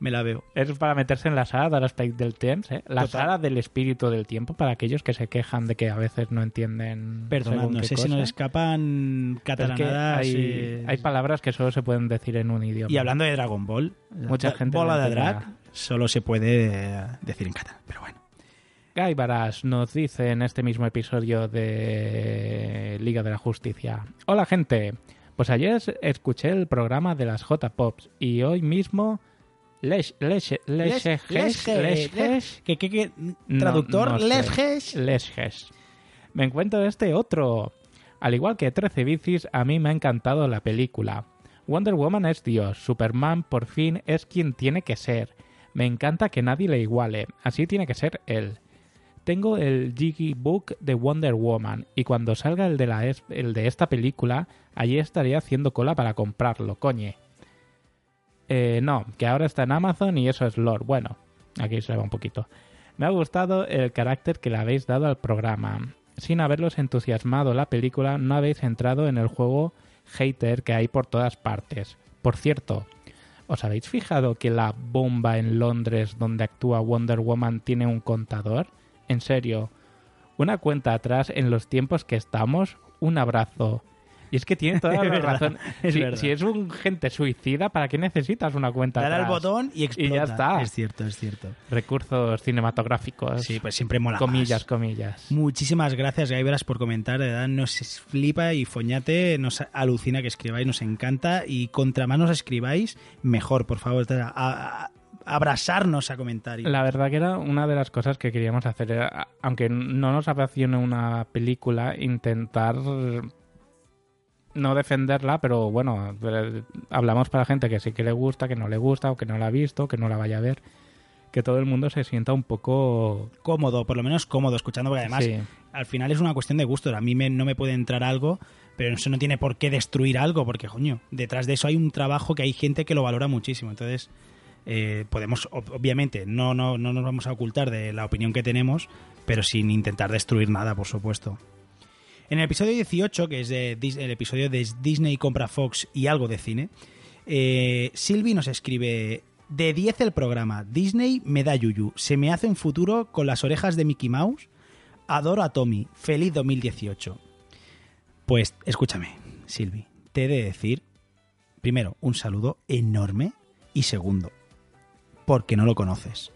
S2: Me la veo.
S3: Es para meterse en la sala del aspecto del temps, ¿eh? La
S2: Total.
S3: sala del espíritu del tiempo para aquellos que se quejan de que a veces no entienden. Según
S2: no sé si nos escapan
S3: Pero es que
S2: catalanadas.
S3: hay,
S2: eh,
S3: hay palabras que solo se pueden decir en un idioma.
S2: Y hablando de Dragon Ball,
S3: Mucha
S2: la
S3: gente
S2: bola
S3: no
S2: de drag solo se puede eh, decir en catalán, pero bueno.
S3: Guy Baras nos dice en este mismo episodio de Liga de la Justicia. Hola gente, pues ayer escuché el programa de las J-Pops y hoy mismo... Les, les, les, les, les- les-. No,
S2: Traductor, lesges.
S3: Lesges. Me encuentro este otro. Al igual que 13 bicis, a mí me ha encantado la película. Wonder Woman es Dios, Superman por fin es quien tiene que ser. Me encanta que nadie le iguale, así tiene que ser él. Tengo el Jiggy Book de Wonder Woman y cuando salga el de, la es- el de esta película, allí estaré haciendo cola para comprarlo, coñe. Eh, no, que ahora está en Amazon y eso es lore. Bueno, aquí se va un poquito. Me ha gustado el carácter que le habéis dado al programa. Sin haberlos entusiasmado la película, no habéis entrado en el juego hater que hay por todas partes. Por cierto, ¿os habéis fijado que la bomba en Londres donde actúa Wonder Woman tiene un contador? En serio, una cuenta atrás en los tiempos que estamos, un abrazo. Y es que tiene toda la razón.
S2: es
S3: si, es un gente suicida, ¿para qué necesitas una cuenta
S2: Dale al botón y explota.
S3: Y ya está.
S2: Es cierto, es cierto.
S3: Recursos cinematográficos.
S2: Sí, pues siempre mola
S3: Comillas,
S2: más.
S3: comillas.
S2: Muchísimas gracias, Gaiberas, por comentar. De verdad, nos flipa y Foñate, nos alucina que escribáis, nos encanta. Y contra más nos escribáis, mejor, por favor. A, a- abrazarnos a comentarios.
S3: La verdad que era una de las cosas que queríamos hacer. era, aunque no nos apasione una película, intentar no defenderla, pero bueno, eh, hablamos para gente que sí que le gusta, que no le gusta, o que no la ha visto, que no la vaya a ver. Que todo el mundo se sienta un poco...
S2: Cómodo, por lo menos cómodo escuchando, porque además
S3: Sí.
S2: al final es una cuestión de gusto. A mí me- no me puede entrar algo, pero eso no tiene por qué destruir algo, porque, coño, detrás de eso hay un trabajo que hay gente que lo valora muchísimo. Entonces, eh, podemos, ob- obviamente, no, no, no nos vamos a ocultar de la opinión que tenemos, pero sin intentar destruir nada, por supuesto. En el episodio 18, que es el episodio de Disney compra Fox y algo de cine, eh, Silvi nos escribe: De 10 el programa, Disney me da yuyu, se me hace un futuro con las orejas de Mickey Mouse. Adoro a Tommy, feliz 2018. Pues escúchame, Silvi, te he de decir, primero, un saludo enorme y segundo, porque no lo conoces.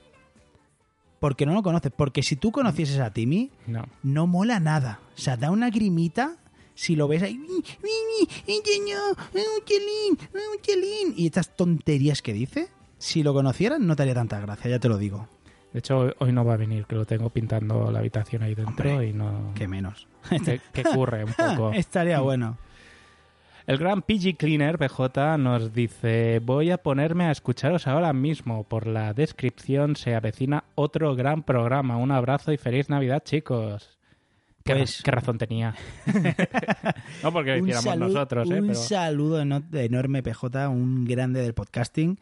S2: Porque no lo conoces. Porque si tú conocieses a Timmy,
S3: No.
S2: no mola nada. O sea, da una grimita si lo ves ahí. "Un chelín, un chelín", Y estas tonterías que dice, si lo conocieran, no te haría tanta gracia, ya te lo digo.
S3: De hecho, hoy- hoy no va a venir, que lo tengo pintando la habitación ahí dentro
S2: Hombre,
S3: y no...
S2: Que menos.
S3: que, que curre un poco.
S2: Estaría bueno.
S3: El gran PG Cleaner BJ nos dice: Voy a ponerme a escucharos ahora mismo. Por la descripción se avecina otro gran programa. Un abrazo y feliz Navidad, chicos. ¿Qué,
S2: Pues-
S3: qué razón tenía? no porque lo hiciéramos
S2: saludo,
S3: nosotros, ¿eh?
S2: un
S3: Pero
S2: saludo eno- enorme, PJ, un grande del podcasting,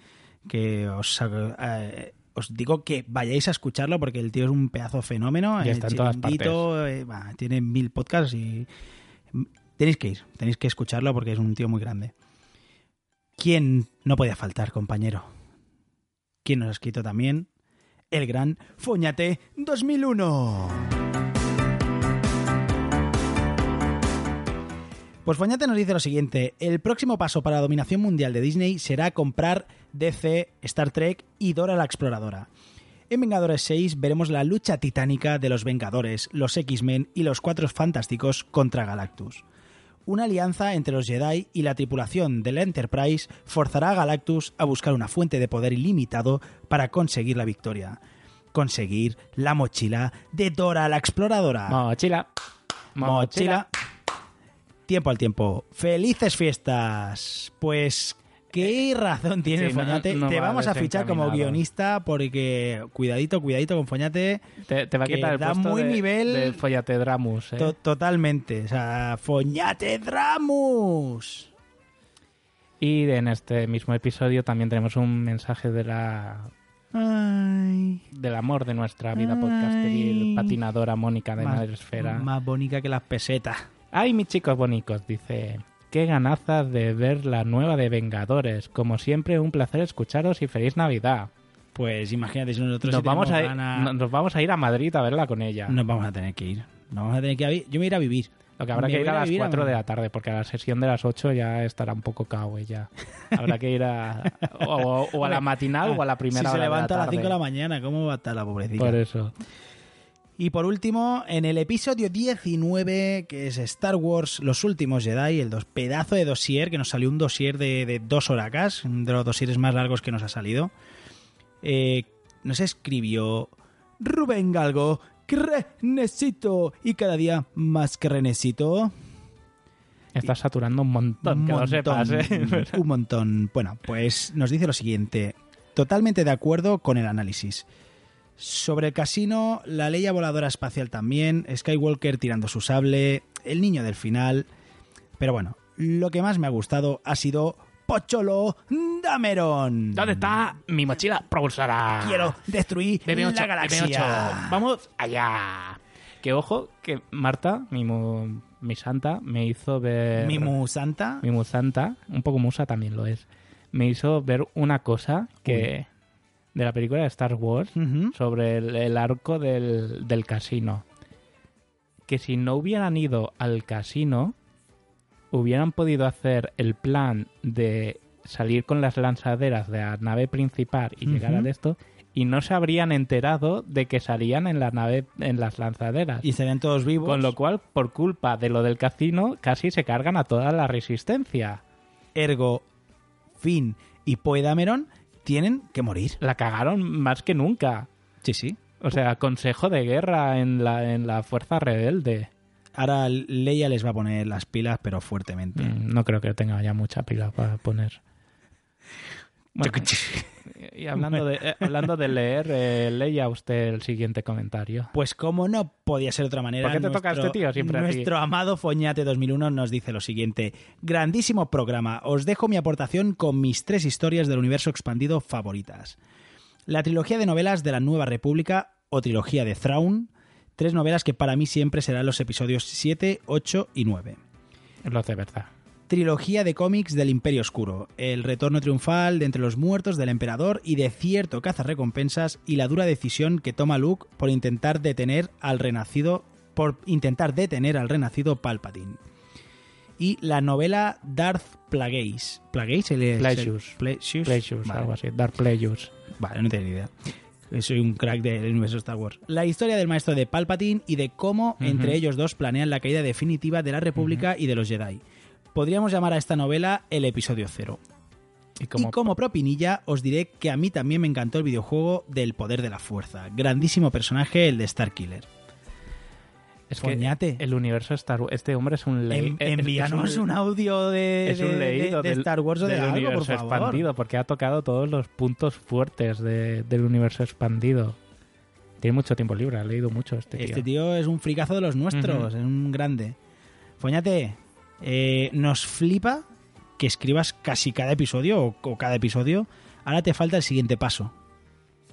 S2: que os, eh, os digo que vayáis a escucharlo porque el tío es un pedazo fenómeno.
S3: Y
S2: el
S3: está en todas
S2: chiringuito, eh, tiene mil podcasts y tenéis que ir, tenéis que escucharlo porque es un tío muy grande. ¿Quién no podía faltar, compañero? ¿Quién nos ha escrito también? El gran Foñate 2001. Pues Foñate nos dice lo siguiente: el próximo paso para la dominación mundial de Disney será comprar DC, Star Trek y Dora la Exploradora. En Vengadores 6 veremos la lucha titánica de los Vengadores, los X-Men y los Cuatro Fantásticos contra Galactus. Una alianza entre los Jedi y la tripulación del Enterprise forzará a Galactus a buscar una fuente de poder ilimitado para conseguir la victoria. Conseguir la mochila de Dora la Exploradora.
S3: mochila.
S2: Mochila. Tiempo al tiempo. ¡Felices fiestas! Pues, ¿qué razón tiene
S3: sí,
S2: Foñate?
S3: no
S2: Te
S3: va
S2: vamos a fichar como guionista porque, cuidadito, cuidadito con Foñate.
S3: Te, te va a quitar el
S2: da
S3: puesto
S2: muy
S3: de,
S2: nivel-
S3: de Follate Dramus, ¿eh?
S2: To- totalmente. O sea, Foñate Dramus.
S3: Y en este mismo episodio también tenemos un mensaje de la
S2: Ay.
S3: del amor de nuestra vida podcasteril patinadora Mónica de
S2: Más-
S3: Madresfera.
S2: Más bonita que las pesetas.
S3: Ay, mis chicos bonicos, dice. Qué ganazas de ver la nueva de Vengadores. Como siempre, un placer escucharos y feliz Navidad.
S2: Pues imagínate si nosotros
S3: Nos vamos, a,
S2: gana-
S3: no- nos vamos a ir a Madrid a verla con ella.
S2: Nos vamos a tener que ir. Nos vamos a tener que ir. Yo me voy a ir vivir.
S3: Lo que habrá
S2: Me
S3: que ir a
S2: a
S3: las
S2: vivir a
S3: 4 de la tarde, porque a la sesión de las 8 ya estará un poco cao ella. Habrá que ir a, o, o a la matinal o a la primera
S2: Si se
S3: hora de
S2: levanta a
S3: la
S2: las 5 de la mañana, ¿cómo va a estar la pobrecita?
S3: Por eso.
S2: Y por último, en el episodio 19, que es Star Wars Los Últimos Jedi, el dos, pedazo de dossier, que nos salió un dossier de, de dos horacas, de los dossieres más largos que nos ha salido, eh, nos escribió Rubén Galgo, que necesito, y cada día más que necesito.
S3: Estás saturando un montón, que lo sepas, ¿eh?
S2: un montón. Bueno, pues nos dice lo siguiente. Totalmente de acuerdo con el análisis. Sobre el casino, la ley voladora espacial también, Skywalker tirando su sable, el niño del final. Pero bueno, lo que más me ha gustado ha sido Pocholo Dameron.
S3: ¿Dónde está mi mochila propulsora?
S2: Quiero destruir
S3: BB8,
S2: la galaxia.
S3: BB8. Vamos allá. Que ojo, que Marta, mi, mu- mi santa, me hizo ver...
S2: Mi mu santa.
S3: mi musanta, un poco musa también lo es, me hizo ver una cosa que de la película de Star Wars sobre el, el arco del, del casino. Que si no hubieran ido al casino, hubieran podido hacer el plan de salir con las lanzaderas de la nave principal y llegar al esto y no se habrían enterado de que salían en la nave en las lanzaderas.
S2: Y estarían todos vivos.
S3: Con lo cual, por culpa de lo del casino, casi se cargan a toda la resistencia.
S2: Ergo, Finn y Poe Dameron tienen que morir.
S3: La cagaron más que nunca.
S2: Sí, sí.
S3: O sea, consejo de guerra en la, en la fuerza rebelde.
S2: Ahora Leia les va a poner las pilas, pero fuertemente.
S3: Mm, No creo que tenga ya mucha pila para poner. Bueno, y hablando de, eh, hablando de leer, eh, leía usted el siguiente comentario.
S2: Pues como no podía ser de otra manera,
S3: ¿Por qué te toca este tío siempre a ti?
S2: nuestro amado Foñate 2001 nos dice lo siguiente. Grandísimo programa. Os dejo mi aportación con mis tres historias del universo expandido favoritas. La trilogía de novelas de la Nueva República o trilogía de Thrawn. Tres novelas que para mí siempre serán los episodios 7, 8 y 9.
S3: Lo de verdad.
S2: Trilogía de cómics del Imperio Oscuro, el retorno triunfal de entre los muertos del emperador y de cierto cazarrecompensas y la dura decisión que toma Luke por intentar detener al renacido por intentar detener al renacido Palpatine. Y la novela Darth Plagueis. ¿Plagueis? El-.
S3: Pleasures,
S2: Vale.
S3: algo así. Dark Pleasures.
S2: Vale, no tengo ni idea. Soy un crack del universo Star Wars. La historia del maestro de Palpatine y de cómo entre ellos dos planean la caída definitiva de la República y de los Jedi. Podríamos llamar a esta novela el episodio cero.
S3: Y como,
S2: Y como propinilla os diré que a mí también me encantó el videojuego del poder de la fuerza. Grandísimo personaje el de Starkiller.
S3: es que
S2: Foñate.
S3: el universo Star Wars, este hombre es un ley.
S2: En- envíanos un, audio de,
S3: es un
S2: de-
S3: leído
S2: de- de
S3: del-
S2: Star Wars o de
S3: del
S2: algo, por
S3: universo
S2: favor.
S3: expandido, porque ha tocado todos los puntos fuertes de- del universo expandido. Tiene mucho tiempo libre, ha leído mucho este tío.
S2: Este tío es un fricazo de los nuestros, es un grande. Foñate, eh, nos flipa que escribas casi cada episodio o, o cada episodio. Ahora te falta el siguiente paso.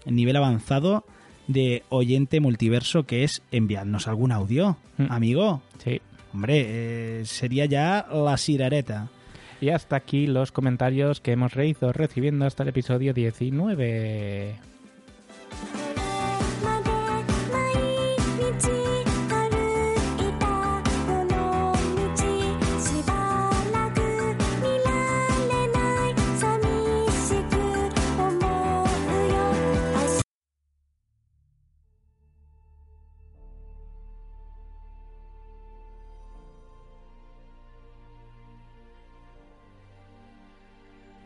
S2: El nivel avanzado de oyente multiverso que es enviarnos algún audio,
S3: Mm.
S2: amigo.
S3: Sí.
S2: Hombre, eh, sería ya la sirareta.
S3: Y hasta aquí los comentarios que hemos ido recibiendo hasta el episodio 19.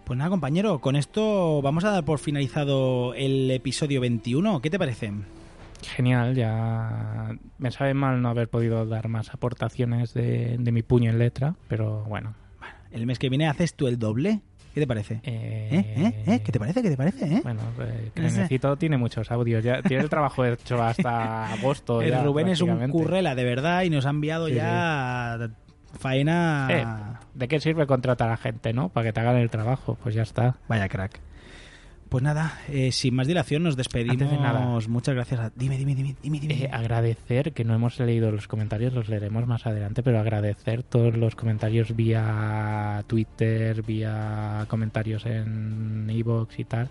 S2: Pues nada, compañero, con esto vamos a dar por finalizado el episodio 21. ¿Qué te parece?
S3: Genial, ya me sabe mal no haber podido dar más aportaciones de, de mi puño en letra, pero bueno.
S2: El mes que viene haces tú el doble. ¿Qué te parece?
S3: Eh,
S2: ¿Eh? ¿Eh? ¿Eh? ¿Qué te parece? ¿Qué te parece? ¿Eh?
S3: Bueno, eh, Crenecito tiene muchos audios, ya tiene el trabajo hecho hasta agosto.
S2: El
S3: ya,
S2: Rubén es un currela, de verdad, y nos ha enviado
S3: Sí,
S2: ya faena...
S3: Eh, ¿De qué sirve contratar a gente, no? Para que te hagan el trabajo, pues ya está.
S2: Vaya crack. Pues nada, eh, sin más dilación nos despedimos.
S3: Antes de nada.
S2: Muchas gracias a... Dime, dime, dime, dime, dime.
S3: Eh, agradecer, que no hemos leído los comentarios, los leeremos más adelante, pero agradecer todos los comentarios vía Twitter, vía comentarios en Evox y tal,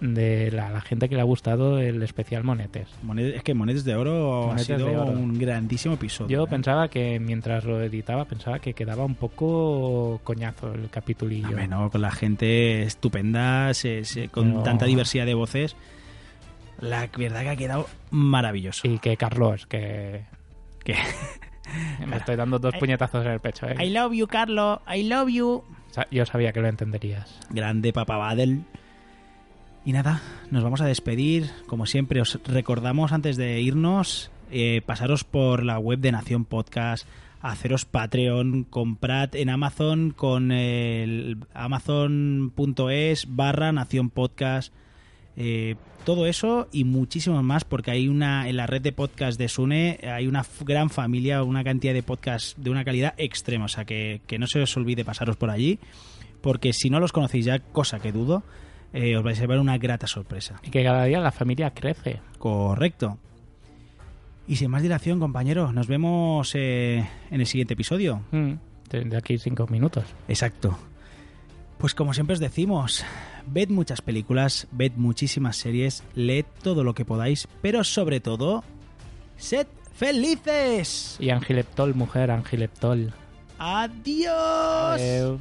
S3: de la, la gente que le ha gustado el especial Monetes.
S2: Es que Monedas de Oro ha sido
S3: Oro.
S2: un grandísimo episodio.
S3: Yo
S2: ¿eh?
S3: pensaba que mientras lo editaba, pensaba que quedaba un poco coñazo el capitulillo.
S2: Hombre, no, con la gente estupenda, se- se- con tanta diversidad de voces. La verdad que ha quedado maravilloso.
S3: Y que Carlos, que...
S2: Que-
S3: Me estoy dando dos puñetazos en el pecho, ¿eh?
S2: I love you, Carlos. I love you.
S3: Yo sabía que lo entenderías.
S2: Grande Papa Badel. Y nada, nos vamos a despedir. Como siempre, os recordamos antes de irnos, eh, pasaros por la web de Nación Podcast, haceros Patreon, comprad en Amazon con el amazon.es barra Nación Podcast. eh, todo eso y muchísimo más porque hay una en la red de podcast de Sune hay una gran familia una cantidad de podcasts de una calidad extrema o sea que, que no se os olvide pasaros por allí porque si no los conocéis ya cosa que dudo eh, os vais a llevar una grata sorpresa
S3: Y que cada día la familia crece.
S2: correcto y sin más dilación compañero nos vemos eh, en el siguiente episodio
S3: Mm, de aquí cinco minutos.
S2: Exacto. Pues como siempre os decimos, ved muchas películas, ved muchísimas series, leed todo lo que podáis, pero sobre todo, sed felices.
S3: Y Angileptol, mujer, Angileptol.
S2: Adiós.
S3: Adeu.